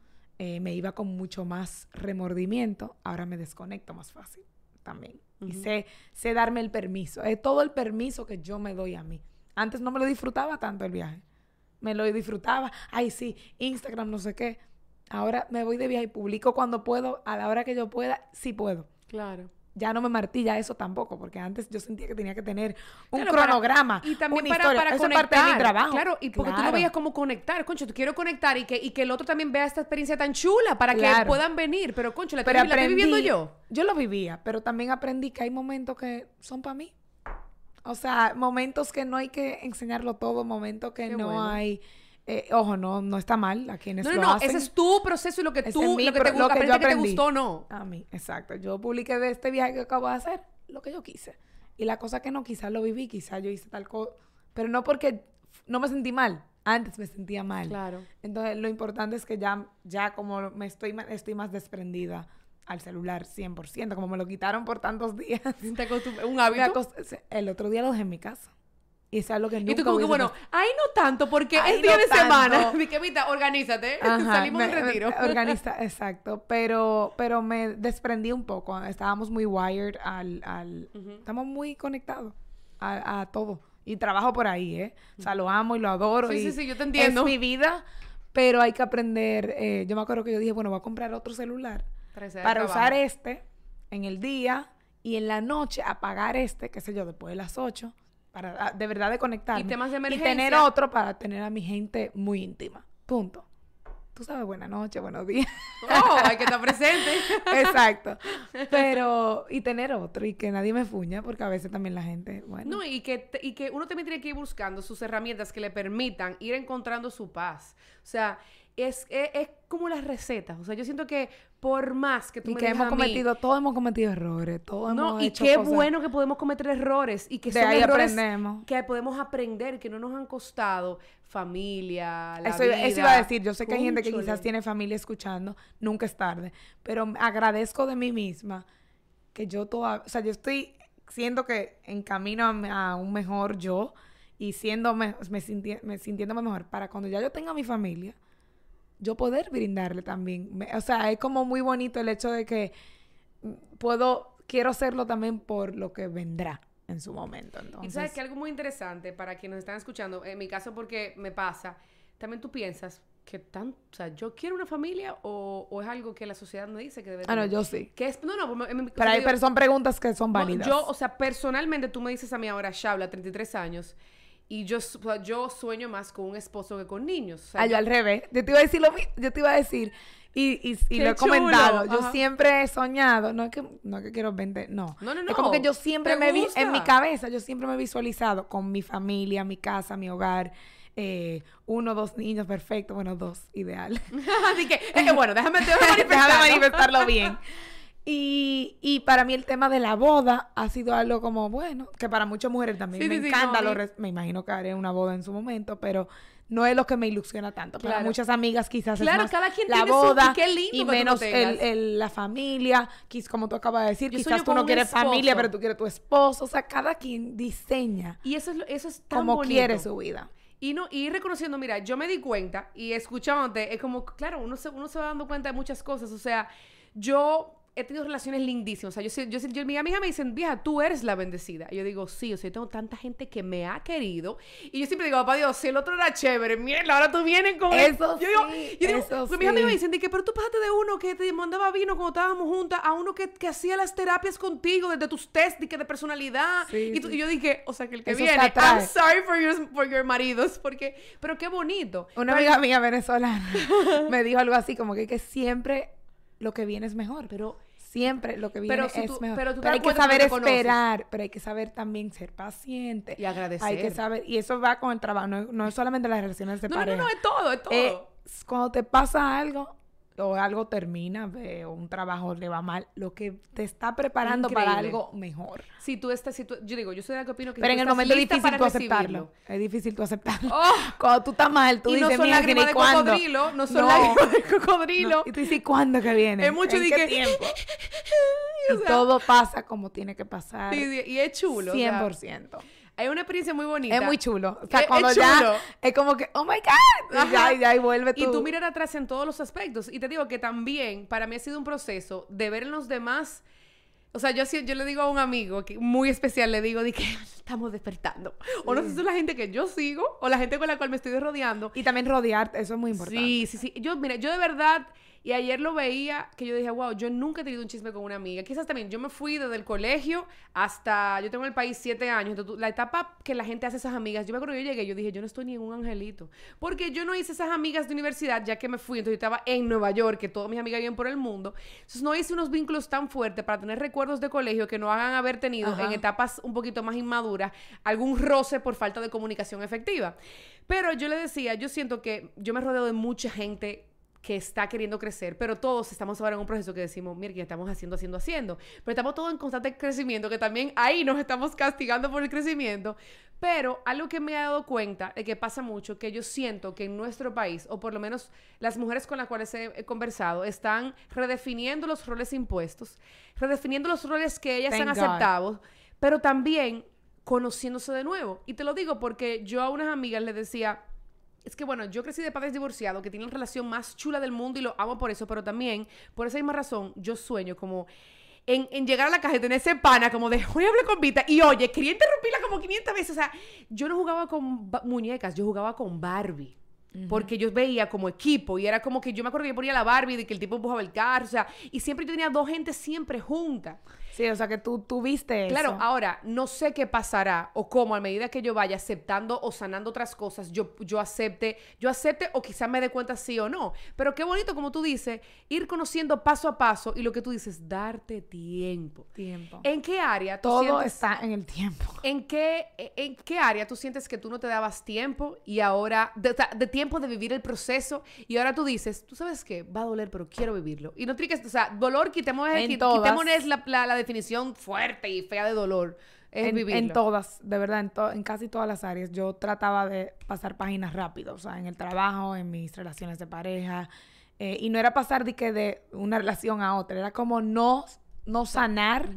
eh, me iba con mucho más remordimiento, ahora me desconecto más fácil también. Y sé, sé darme el permiso, es todo el permiso que yo me doy a mí. Antes no me lo disfrutaba tanto el viaje me lo disfrutaba. Ay, sí, Instagram, no sé qué. Ahora me voy de viaje y publico cuando puedo, a la hora que yo pueda, sí puedo. Claro. Ya no me martilla eso tampoco, porque antes yo sentía que tenía que tener un Claro, para- cronograma, Y también una para, historia. para Eso conectar. parte de mi trabajo. Claro, y porque tú Claro. veías como conectar. Concho, te quiero conectar y que, y que el otro también vea esta experiencia tan chula para que puedan venir. Pero, concho, la, Pero estoy, la estoy viviendo aprendí- yo. Yo lo vivía, pero también aprendí que hay momentos que son para mí. O sea, momentos que no hay que enseñarlo todo, momentos que Qué no bueno. hay... eh, ojo, no, no está mal a quienes No, lo no, no. hacen. Ese es tu proceso y lo que tú, lo que te, lo que yo que te gustó o no. A mí, exacto. Yo publiqué de este viaje que acabo de hacer lo que yo quise. Y la cosa que no, quizás lo viví, quizás yo hice tal cosa. Pero no porque no me sentí mal. Antes me sentía mal. Claro. Entonces, lo importante es que ya, ya como me estoy, estoy más desprendida al celular 100%, como me lo quitaron por tantos días. Te un *laughs* hábito. el otro día lo dejé en mi casa. Y es lo que nunca Y tú como que, bueno, pensado. ahí no tanto, porque Ahí es día no de semana. *laughs* Mi quemita, organízate. *laughs* Ajá, Salimos del retiro. me- *laughs* Organiza, exacto. Pero, pero me desprendí un poco. Estábamos muy wired al... al. Estamos muy conectados a, a todo. Y trabajo por ahí, ¿eh? O sea, lo amo y lo adoro. Sí, y sí, sí, yo te entiendo. Es mi vida, pero hay que aprender... eh, yo me acuerdo que yo dije, bueno, voy a comprar otro celular Para, usar este en el día y en la noche apagar este, qué sé yo, después de las 8, para ah, de verdad de conectarme. Y temas de Y emergencia. tener otro para tener a mi gente muy íntima. Punto. Tú sabes, buenas noches, buenos días. Oh, hay que *laughs* estar presente. Exacto. Pero, y tener otro y que nadie me fuña, porque a veces también la gente, bueno. No, y que, y que uno también tiene que ir buscando sus herramientas que le permitan ir encontrando su paz. O sea, es, es, es como las recetas. O sea, yo siento que por más que tú y me que hemos a mí- cometido, todos hemos cometido errores, todos No, hemos y hecho qué cosas- bueno que podemos cometer errores y que De son ahí errores aprendemos. que podemos aprender, que no nos han costado familia, la Eso, vida. eso iba a decir, yo sé que hay gente que quizás tiene familia escuchando, nunca es tarde, pero agradezco de mí misma que yo toda, o sea, yo estoy, siento que en camino a un mejor yo y siendo, me, me sinti- me sintiéndome mejor para cuando ya yo tenga mi familia, yo poder brindarle también. Me- o sea, es como muy bonito el hecho de que puedo, quiero hacerlo también por lo que vendrá en su momento. Y Entonces, sabes que algo muy interesante para quienes están escuchando, en mi caso porque me pasa, también tú piensas que tan, o sea, yo quiero una familia o, o es algo que la sociedad me dice que debe ah, no, tener? yo sí. Que es, no, no, en mi- Pero hay digo, son preguntas que son no, válidas. yo, o sea, personalmente tú me dices a mí ahora, Shabla, 33 años, y yo, o sea, yo sueño más con un esposo que con niños. O sea, Ah, yo al revés. Yo te iba a decir lo mismo. Yo te iba a decir. Y, y, y lo he chulo. comentado. Yo Ajá. siempre he soñado. No es que, no es que quiero vender. No. No, no, Es no. como que yo siempre ¿Te me vi. En mi cabeza, yo siempre me he visualizado con mi familia, mi casa, mi hogar. eh, uno, dos niños, perfecto. Bueno, dos, ideal. *laughs* Así que, es que bueno, déjame. Déjame *laughs* manifestarlo bien. *laughs* Y, y para mí el tema de la boda ha sido algo como, bueno, que para muchas mujeres también Sí, me sí, sí, encanta. no, lo me imagino que haré una boda en su momento, pero no es lo que me ilusiona tanto. Para muchas amigas quizás es Claro, más cada quien la tiene su- boda y qué lindo y menos el, la familia, quiz- como tú acabas de decir, Yo quizás tú no quieres familia, pero tú quieres tu esposo. O sea, cada quien diseña Y eso es, eso es tan como bonito. quiere su vida. Y no, y reconociendo, mira, yo me di cuenta y escuchándote, es como, claro, uno se, uno se va dando cuenta de muchas cosas. O sea, yo he tenido relaciones lindísimas. O sea, yo, sé- yo, sé- yo, mi amiga me dicen, vieja, tú eres la bendecida. Y yo digo, sí, o sea, yo tengo tanta gente que me ha querido. Y yo siempre digo, papá Dios, si el otro era chévere, mierda, ahora tú vienes con Eso yo digo, sí, yo digo, eso pues mis me sí. dicen, que, pero tú pasaste de uno que te mandaba vino cuando estábamos juntas a uno que, que hacía las terapias contigo, desde tus test de, de personalidad. Sí, y, tú- sí. y yo dije, o sea, que el que Eso viene. I'm sorry for your, for your maridos, porque, pero qué bonito. Una Pero- amiga mía venezolana *laughs* me dijo algo así, como que, que siempre lo que viene es mejor. Pero Siempre lo que viene Pero si es tú- mejor. pero tú te hay que saber conoces. esperar, pero hay que saber también ser paciente. Y agradecer. Hay que saber, y eso va con el trabajo, no, no es solamente las relaciones de No, no, pareja. no, no, es todo, es todo. Eh, cuando te pasa algo o algo termina o un trabajo le va mal, lo que te está preparando para algo mejor. si tú estás, si tú, yo digo, yo soy de la que opino que Pero si en el momento es difícil tú aceptarlo. Es difícil tú aceptarlo. ¡Oh! *laughs* Cuando tú estás mal, tú y no dices, son "Mierda, lágrimas ¿y de cuándo?". cocodrilo, no son No. lágrimas de *laughs* cocodrilo. No, Y tú dices, ¿cuándo que viene? Es mucho ¿En qué tiempo? *laughs* O Y sea, todo pasa como tiene que pasar. y es chulo. o sea, 100%. hay una experiencia muy bonita. Es muy chulo. O sea, Es- es cuando chulo. ya es como que, oh my God. Y ya, y ya, y vuelve tú. Y tú mirar atrás en todos los aspectos. Y te digo que también para mí ha sido un proceso de ver en los demás. O sea, yo, yo le digo a un amigo que muy especial, le digo, de que *laughs* estamos despertando. O no sé si es la gente que yo sigo o la gente con la cual me estoy rodeando. Y también rodearte, eso es muy importante. Sí, sí, sí. Yo, mira, yo de verdad, y ayer lo veía, que yo dije, wow, yo nunca he tenido un chisme con una amiga. Quizás también, yo me fui desde el colegio hasta, yo tengo en el país siete años, entonces la etapa que la gente hace esas amigas, yo me acuerdo que yo llegué, yo dije, yo no estoy ni en un angelito. Porque yo no hice esas amigas de universidad, ya que me fui, entonces yo estaba en Nueva York, que todas mis amigas viven por el mundo. Entonces no hice unos vínculos tan fuertes para tener recuerdos de colegio que no hagan haber tenido Ajá. en etapas un poquito más inmaduras algún roce por falta de comunicación efectiva. Pero yo le decía, yo siento que yo me rodeo de mucha gente que está queriendo crecer, pero todos estamos ahora en un proceso que decimos, mira, que estamos haciendo, haciendo, haciendo, pero estamos todos en constante crecimiento, que también ahí nos estamos castigando por el crecimiento, pero algo que me he dado cuenta de que pasa mucho, que yo siento que en nuestro país, o por lo menos las mujeres con las cuales he, conversado, están redefiniendo los roles impuestos, redefiniendo los roles que ellas Thank han God. aceptado, pero también conociéndose de nuevo. Y te lo digo porque yo a unas amigas les decía, es que bueno, yo crecí de padres divorciados que tienen la relación más chula del mundo y lo amo por eso, pero también, por esa misma razón, yo sueño como en, en llegar a la caja y tener ese pana como de, oye, hablé con Vita y oye, quería interrumpirla como 500 veces. O sea, yo no jugaba con muñecas, yo jugaba con Barbie. Porque yo veía como equipo y era como que yo me acuerdo que yo ponía la Barbie de que el tipo empujaba el carro, o sea, y siempre yo tenía dos gente siempre juntas. Sí, o sea que tú, tú viste eso. Claro, ahora no sé qué pasará o cómo a medida que yo vaya aceptando o sanando otras cosas, yo, yo acepte, yo acepte o quizás me dé cuenta sí o no. Pero qué bonito, como tú dices, ir conociendo paso a paso y lo que tú dices, darte tiempo. Tiempo. ¿En qué área tú Todo sientes- está en el tiempo. *laughs* ¿En qué, ¿En qué área tú sientes que tú no te dabas tiempo y ahora, de, de tiempo de vivir el proceso y ahora tú dices, tú sabes qué, va a doler, pero quiero vivirlo? Y no que, o sea, dolor, quitemos, En qui- todas. quitémonos la, la, la definición fuerte y fea de dolor. Es en, vivirlo. en todas, de verdad, en, to- en casi todas las áreas. Yo trataba de pasar páginas rápido, o sea, en el trabajo, en mis relaciones de pareja. eh, y no era pasar de que de una relación a otra, era como no, no sanar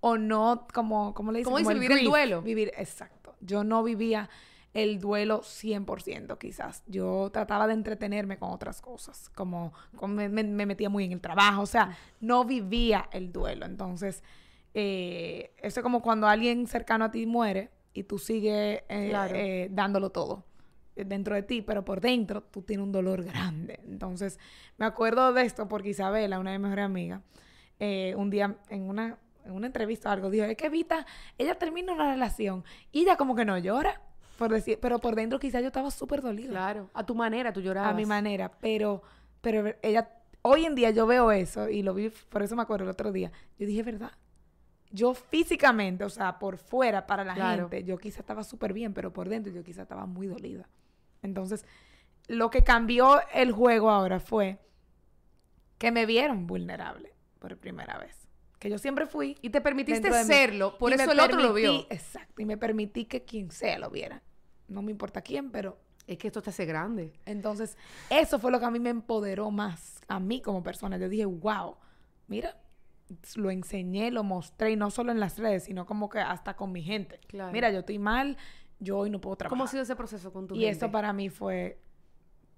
o no, como, como le dicen? ¿Cómo dice? el Vivir el duelo. Vivir, exacto. Yo no vivía el duelo 100% quizás. Yo trataba de entretenerme con otras cosas, como, como me, me- me metía muy en el trabajo, o sea, no vivía el duelo. Entonces, eh, eso es como cuando alguien cercano a ti muere y tú sigues eh, Claro. eh, dándolo todo dentro de ti, pero por dentro tú tienes un dolor grande. Entonces, me acuerdo de esto porque Isabela, una de mis mejores amigas, un día en una, en una entrevista o algo, dijo, es que Vita, ella termina una relación y ella como que no llora, por decir, pero por dentro quizás yo estaba súper dolida Claro, a tu manera tú llorabas. a mi manera, pero, pero ella, hoy en día yo veo eso y lo vi, por eso me acuerdo el otro día, yo dije, ¿verdad? Yo físicamente, o sea, por fuera para la Claro. gente, yo quizá estaba súper bien, pero por dentro yo quizá estaba muy dolida. Entonces, lo que cambió el juego ahora fue que me vieron vulnerable por primera vez. Que yo siempre fui. Y te permitiste serlo, por Y eso el otro lo vio. Exacto, y me permití que quien sea lo viera. No me importa quién, pero Es que esto te hace grande. entonces, eso fue lo que a mí me empoderó más, a mí como persona. Yo dije, wow, mira, lo enseñé, lo mostré, y no solo en las redes, sino como que hasta con mi gente. Claro. Mira, yo estoy mal, yo hoy no puedo trabajar. ¿Cómo ha sido ese proceso con tu y gente? eso para mí fue,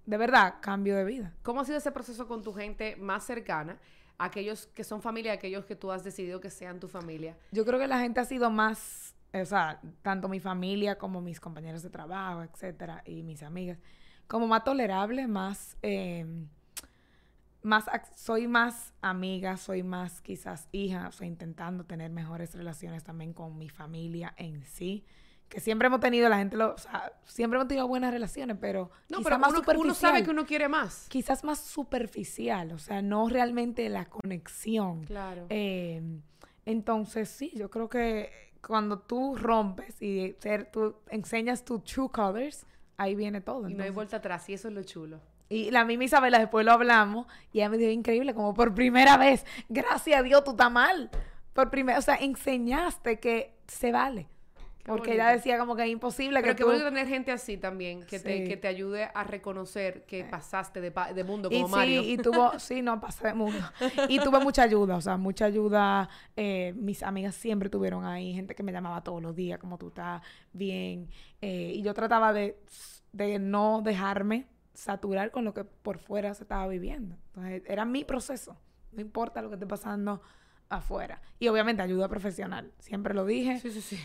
de verdad, cambio de vida. ¿Cómo ha sido ese proceso con tu gente más cercana? Aquellos que son familia, aquellos que tú has decidido que sean tu familia. Yo creo que la gente ha sido más, o sea, tanto mi familia como mis compañeros de trabajo, etcétera, y mis amigas, como más tolerable, más, eh, más, soy más amiga, soy más quizás hija, o sea, intentando tener mejores relaciones también con mi familia en sí, que siempre hemos tenido, la gente lo, o sea, siempre hemos tenido buenas relaciones, pero No, pero más uno, uno superficial. sabe que uno quiere más. Quizás más superficial, o sea, no realmente la conexión. Claro. Eh, entonces, sí, yo creo que cuando tú rompes y ser, tú enseñas tus true colors, ahí viene todo. y no hay vuelta atrás, y eso es lo chulo. Y la misma Isabela, después lo hablamos, y ella me dijo, increíble, como por primera vez, gracias a Dios, tú estás mal. Por primera, o sea, enseñaste que se vale. Qué Porque ella decía como que es imposible Pero que qué tú... bonito tener gente así también, que, te, Sí. que te ayude a reconocer que pasaste de, pa- de mundo Y como sí, Mario. y tuvo, *laughs* sí, no, pasé de mundo. Y tuve mucha ayuda, o sea, mucha ayuda. eh, mis amigas siempre tuvieron ahí, gente que me llamaba todos los días, como tú estás bien. eh, y yo trataba de, de no dejarme saturar con lo que por fuera se estaba viviendo. Entonces, era mi proceso. No importa lo que esté pasando afuera. Y obviamente ayuda profesional. Siempre lo dije, Sí, sí, sí.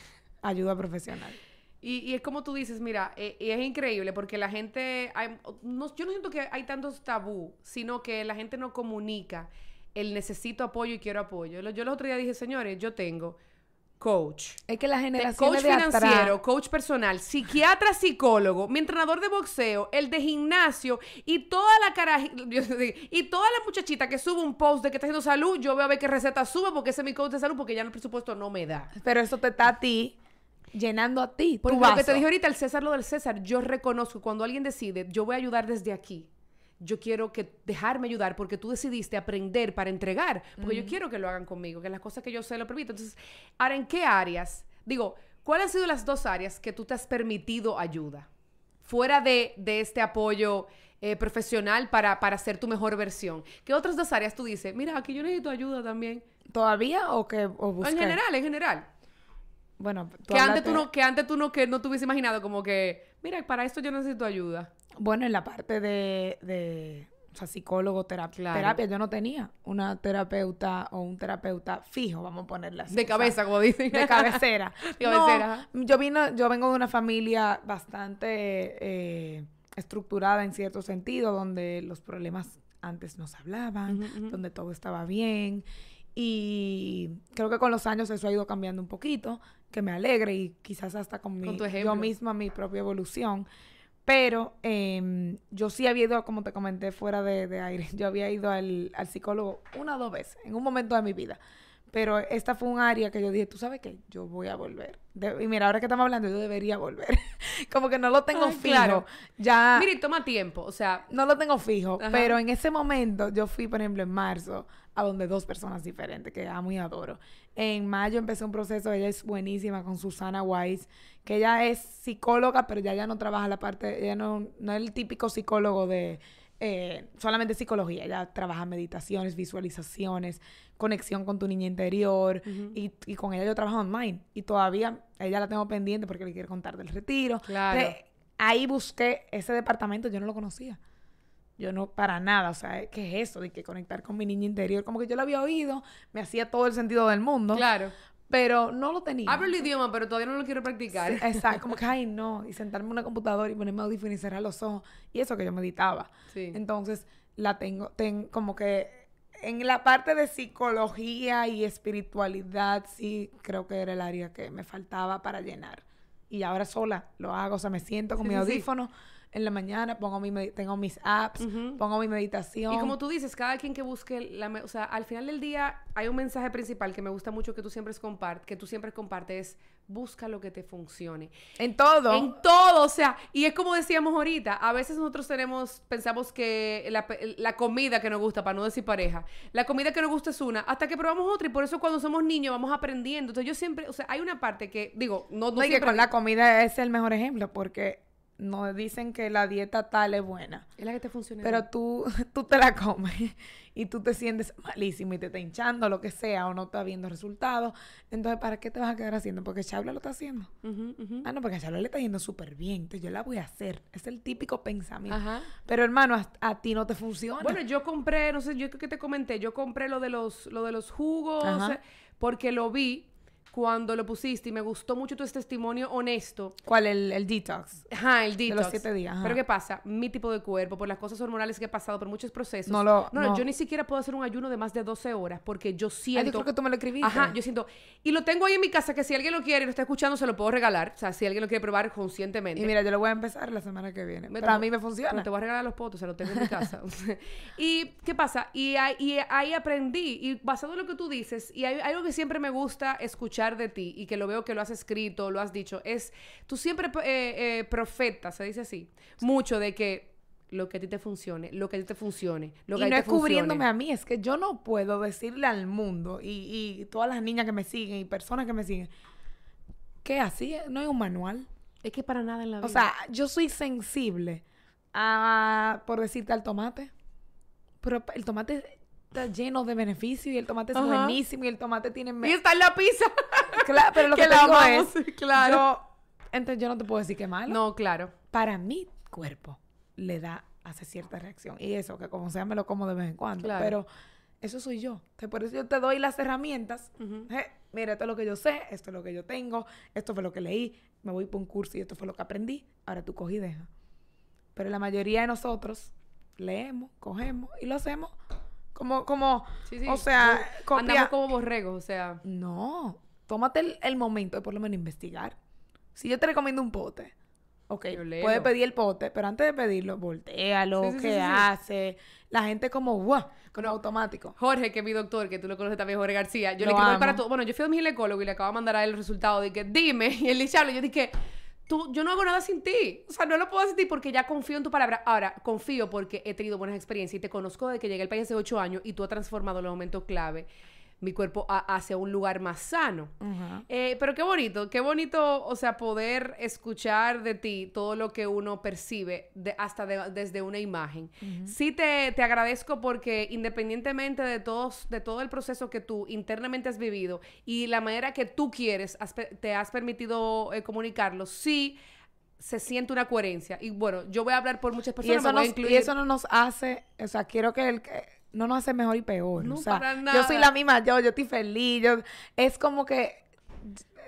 Ayuda profesional. Y, y es como tú dices, mira, eh, y es increíble porque la gente, hay- no, yo no siento que hay tantos tabú, sino que la gente no comunica el necesito apoyo y quiero apoyo. Lo- Yo el otro día dije, señores, yo tengo coach, Es que la generación coach de atrás... financiero, coach personal, psiquiatra, psicólogo, mi entrenador de boxeo, el de gimnasio y toda la cara y toda la muchachita que sube un post de que está haciendo salud, yo veo a ver qué receta sube porque ese es mi coach de salud porque ya el presupuesto no me da. Pero eso te está a ti, llenando a ti. Porque tu lo que te dije ahorita, el César, lo del César, yo reconozco cuando alguien decide, yo voy a ayudar desde aquí. Yo quiero que dejarme ayudar porque tú decidiste aprender para entregar. Porque yo quiero que lo hagan conmigo, que las cosas que yo sé lo permito. Entonces, ahora, ¿en qué áreas? Digo, ¿cuáles han sido las dos áreas que tú te has permitido ayuda? Fuera de, de este apoyo eh, profesional para, para ser tu mejor versión. ¿Qué otras dos áreas tú dices? Mira, aquí yo necesito ayuda también. ¿Todavía o que o busqué? En general, en general. Bueno, tú Que antes, tú no, que antes tú no, que no te hubiese imaginado como que, mira, para esto yo necesito ayuda. Bueno, en la parte de, de o sea, psicólogo, terapia, Claro. terapia, yo no tenía una terapeuta o un terapeuta fijo, vamos a ponerla así. De o sea, cabeza, como dicen. de cabecera. *laughs* De cabecera. No, yo vino, yo vengo de una familia bastante eh, estructurada en cierto sentido, donde los problemas antes no se hablaban, donde todo estaba bien. Y creo que con los años eso ha ido cambiando un poquito, que me alegre y quizás hasta con, mi, Con yo misma mi propia evolución. Pero em, yo sí había ido, como te comenté, fuera de, de aire. *laughs* Yo había ido al, al psicólogo una o dos veces en un momento de mi vida. Pero esta fue un área que yo dije, tú sabes qué, yo voy a volver. De- y mira, ahora que estamos hablando, yo debería volver. *laughs* como que no lo tengo Ay, fijo. claro. Ya Mire, toma tiempo. O sea, no lo tengo fijo. Ajá. Pero en ese momento yo fui, por ejemplo, en marzo, a donde dos personas diferentes que amo y adoro. En mayo empecé un proceso, ella es buenísima con Susana Wise, que ella es psicóloga, pero ya ya no trabaja la parte, ella no, no es el típico psicólogo de eh, solamente psicología, ella trabaja meditaciones, visualizaciones, conexión con tu niña interior, y, y con ella yo trabajo online. Y todavía ella la tengo pendiente porque le quiero contar del retiro. Claro. Entonces, ahí busqué ese departamento, yo no lo conocía. Yo no, para nada, o sea, ¿qué es eso de que conectar con mi niña interior? Como que yo lo había oído, me hacía todo el sentido del mundo, claro. Pero no lo tenía. Hablo el idioma, pero todavía no lo quiero practicar. Sí, exacto, como que, *laughs* ay, no, y sentarme en una computadora y ponerme audífono y cerrar los ojos, y eso que yo meditaba. Sí. Entonces, la tengo, ten, como que en la parte de psicología y espiritualidad, sí, creo que era el área que me faltaba para llenar. Y ahora sola lo hago, o sea, me siento con Sí, mi sí. En la mañana, pongo mi, tengo mis apps, pongo mi meditación. Y como tú dices, cada quien que busque la, o sea, al final del día hay un mensaje principal que me gusta mucho que tú siempre compart, que tú siempre compartes, es busca lo que te funcione. en todo. En todo, o sea, y es como decíamos ahorita, a veces nosotros tenemos, pensamos que la, la comida que nos gusta, para no decir pareja, la comida que nos gusta es una, hasta que probamos otra, y por eso cuando somos niños vamos aprendiendo. Entonces yo siempre, o sea, hay una parte que, digo, no, no No, y que siempre- con la comida es el mejor ejemplo, porque nos dicen que la dieta tal es buena. Es la que te funciona. Pero tú, *laughs* tú te la comes y tú te sientes malísimo y te está hinchando, lo que sea, o no estás viendo resultados. Entonces, ¿para qué te vas a quedar haciendo? Porque Chabla lo está haciendo. Ah, no, porque a Chabla le está yendo súper bien. Entonces, yo la voy a hacer. Es el típico pensamiento. Ajá. Pero, hermano, a, a ti no te funciona. Bueno, yo compré, no sé, yo creo que te comenté, yo compré lo de los, lo de los jugos, Ajá. eh, porque lo vi, cuando lo pusiste y me gustó mucho tu testimonio honesto. ¿Cuál? El, el detox. Ajá, el detox. De los siete días. ajá. Pero ¿qué pasa? Mi tipo de cuerpo, por las cosas hormonales que he pasado, por muchos procesos. No lo- no, no. yo ni siquiera puedo hacer un ayuno de más de 12 horas porque yo Ay, siento... yo creo que tú me lo escribiste. Ajá, yo siento... Y lo tengo ahí en mi casa que si alguien lo quiere y lo está escuchando, se lo puedo regalar. O sea, si alguien lo quiere probar conscientemente. Y mira, yo lo voy a empezar la semana que viene. Me Pero a mí me funciona. te voy a regalar los potos, o sea, lo tengo en mi casa. *laughs* *laughs* y, ¿qué pasa? Y, y ahí aprendí, y basado en lo que tú dices, y hay algo que siempre me gusta escuchar de ti, y que lo veo que lo has escrito, lo has dicho, es, tú siempre eh, eh, profetas, se dice así, mucho de que lo que a ti te funcione, lo que a ti te funcione, lo que y a ti no te es cubriéndome funcione. a mí, es que yo no puedo decirle al mundo y, y todas las niñas que me siguen y personas que me siguen que así no hay un manual. Es que para nada en la vida. O sea, yo soy sensible a, por decirte, al tomate. Pero el tomate está lleno de beneficios y el tomate es Ajá. buenísimo y el tomate tiene... y está en la pizza. *laughs* Claro, pero lo que, que la amamos, es... *laughs* claro. Yo, entonces yo no te puedo decir que es malo. no, claro. Para mi cuerpo le da, hace cierta reacción. Y eso, que como sea me lo como de vez en cuando. Claro. Pero eso soy yo. Entonces, por eso yo te doy las herramientas. Eh, mira, esto es lo que yo sé, esto es lo que yo tengo, esto fue lo que leí, me voy por un curso y esto fue lo que aprendí. Ahora tú cogí y deja. Pero la mayoría de nosotros leemos, cogemos y lo hacemos como, como, Sí, sí. o sea, copia. Andamos como borregos, o sea... No, tómate el, el momento de por lo menos investigar. Si yo te recomiendo un pote, ok, puedes pedir el pote, pero antes de pedirlo, voltealo, Sí, ¿qué hace? La gente como, wow, como No. automático. Jorge, que es mi doctor, que tú lo conoces también, Jorge García. Yo Lo le quiero para todo. Bueno, yo fui a mi ginecólogo y le acabo de mandar a él el resultado de que dime. *laughs* Y él dice. Yo dije, tú, yo no hago nada sin ti. O sea, no lo puedo hacer sin ti porque ya confío en tu palabra. Ahora, confío porque he tenido buenas experiencias y te conozco desde que llegué al país hace ocho años y tú has transformado en el momento clave mi cuerpo hacia un lugar más sano. Eh, pero qué bonito, qué bonito, o sea, poder escuchar de ti todo lo que uno percibe de- hasta de- desde una imagen. Sí te, te agradezco porque independientemente de todos, de todo el proceso que tú internamente has vivido y la manera que tú quieres, has te has permitido eh, comunicarlo, sí se siente una coherencia. Y bueno, yo voy a hablar por muchas Y personas. eso, a nos- y eso no nos hace, o sea, quiero que el que no nos hace mejor y peor. No, o sea, para yo soy nada. la misma yo, yo estoy feliz, yo, es como que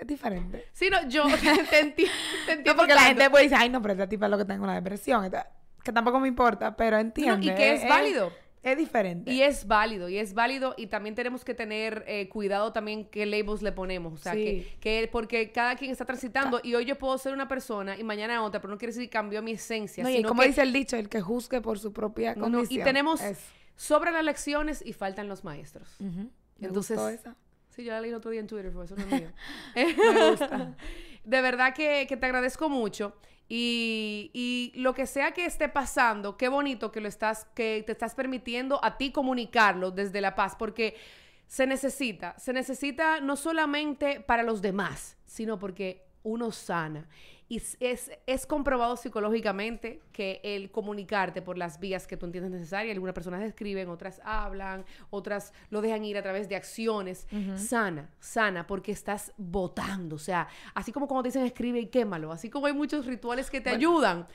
es diferente. Sí, no, yo *laughs* *laughs* te entiendo. Te entiendo No, porque la gente puede decir, ay, no, pero esta tipa es lo que tengo una depresión. Que tampoco me importa, pero entiende. y que es válido. Es, diferente. Y es válido, y es válido, y también tenemos que tener eh, cuidado también qué labels le ponemos, o sea, Sí. que, que porque cada quien está transitando, y hoy yo puedo ser una persona y mañana otra, pero no quiere decir que cambió mi esencia, No, y sino como que dice el dicho, el que juzgue por su propia no, no, condición. y tenemos, Es- sobran las lecciones y faltan los maestros. Me Entonces- gustó esa. Sí, yo la leí el otro día en Twitter, por eso no es mío. *laughs* *laughs* Me gusta. De verdad que, que te agradezco mucho. Y, y lo que sea que esté pasando, qué bonito que lo estás, que te estás permitiendo a ti comunicarlo desde la paz, porque se necesita, se necesita no solamente para los demás, sino porque uno sana. Y es, es comprobado psicológicamente que el comunicarte por las vías que tú entiendes necesarias, algunas personas escriben, otras hablan, otras lo dejan ir a través de acciones, sana, sana, porque estás votando. O sea, así como cuando te dicen escribe y quémalo, así como hay muchos rituales que te ayudan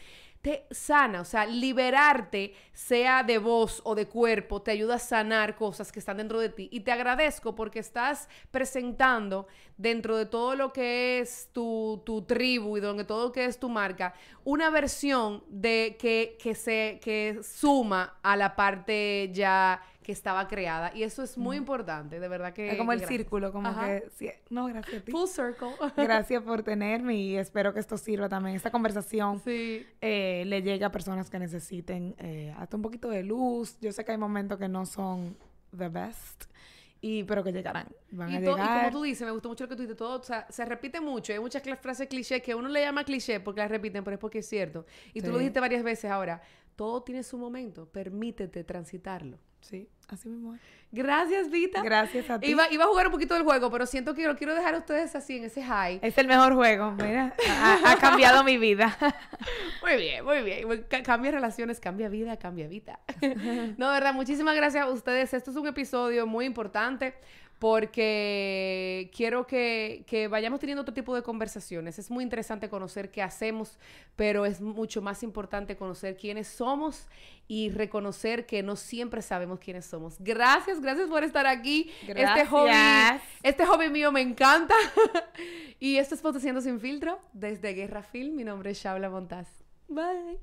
te sana, o sea, liberarte, sea de voz o de cuerpo, te ayuda a sanar cosas que están dentro de ti. Y te agradezco porque estás presentando dentro de todo lo que es tu, tu tribu y donde todo lo que es tu marca, una versión de que, que se que suma a la parte ya que estaba creada. Y eso es muy importante, de verdad que... Es como el gracias. círculo, como Ajá. que... sí, no, gracias a ti. Full circle. *laughs* Gracias por tenerme y espero que esto sirva también. Esta conversación sí. eh, le llegue a personas que necesiten eh, hasta un poquito de luz. Yo sé que hay momentos que no son the best, y, pero que llegarán. Van Y, a to- y llegar. como tú dices, me gustó mucho lo que tú dices, todo, o sea, se repite mucho. Hay muchas frases cliché que uno le llama cliché porque las repiten, pero es porque es cierto. Y tú lo dijiste varias veces ahora. Todo tiene su momento. Permítete transitarlo. Sí, así mismo es. Gracias, Vita. Gracias a ti. Iba, iba a jugar un poquito del juego, pero siento que lo quiero dejar a ustedes así, en ese high. Es el mejor juego, mira. Ha, ha cambiado mi vida. *laughs* Muy bien, muy bien. Ca- cambia relaciones, cambia vida, cambia vida. *laughs* no, de verdad, muchísimas gracias a ustedes. Esto es un episodio muy importante porque quiero que, que vayamos teniendo otro tipo de conversaciones. Es muy interesante conocer qué hacemos, pero es mucho más importante conocer quiénes somos y reconocer que no siempre sabemos quiénes somos. Gracias, gracias por estar aquí. Este Gracias. hobby, este hobby mío me encanta. *laughs* y esto es Potenciando sin filtro desde Guerra Film. Mi nombre es Shaula Montaz. Bye.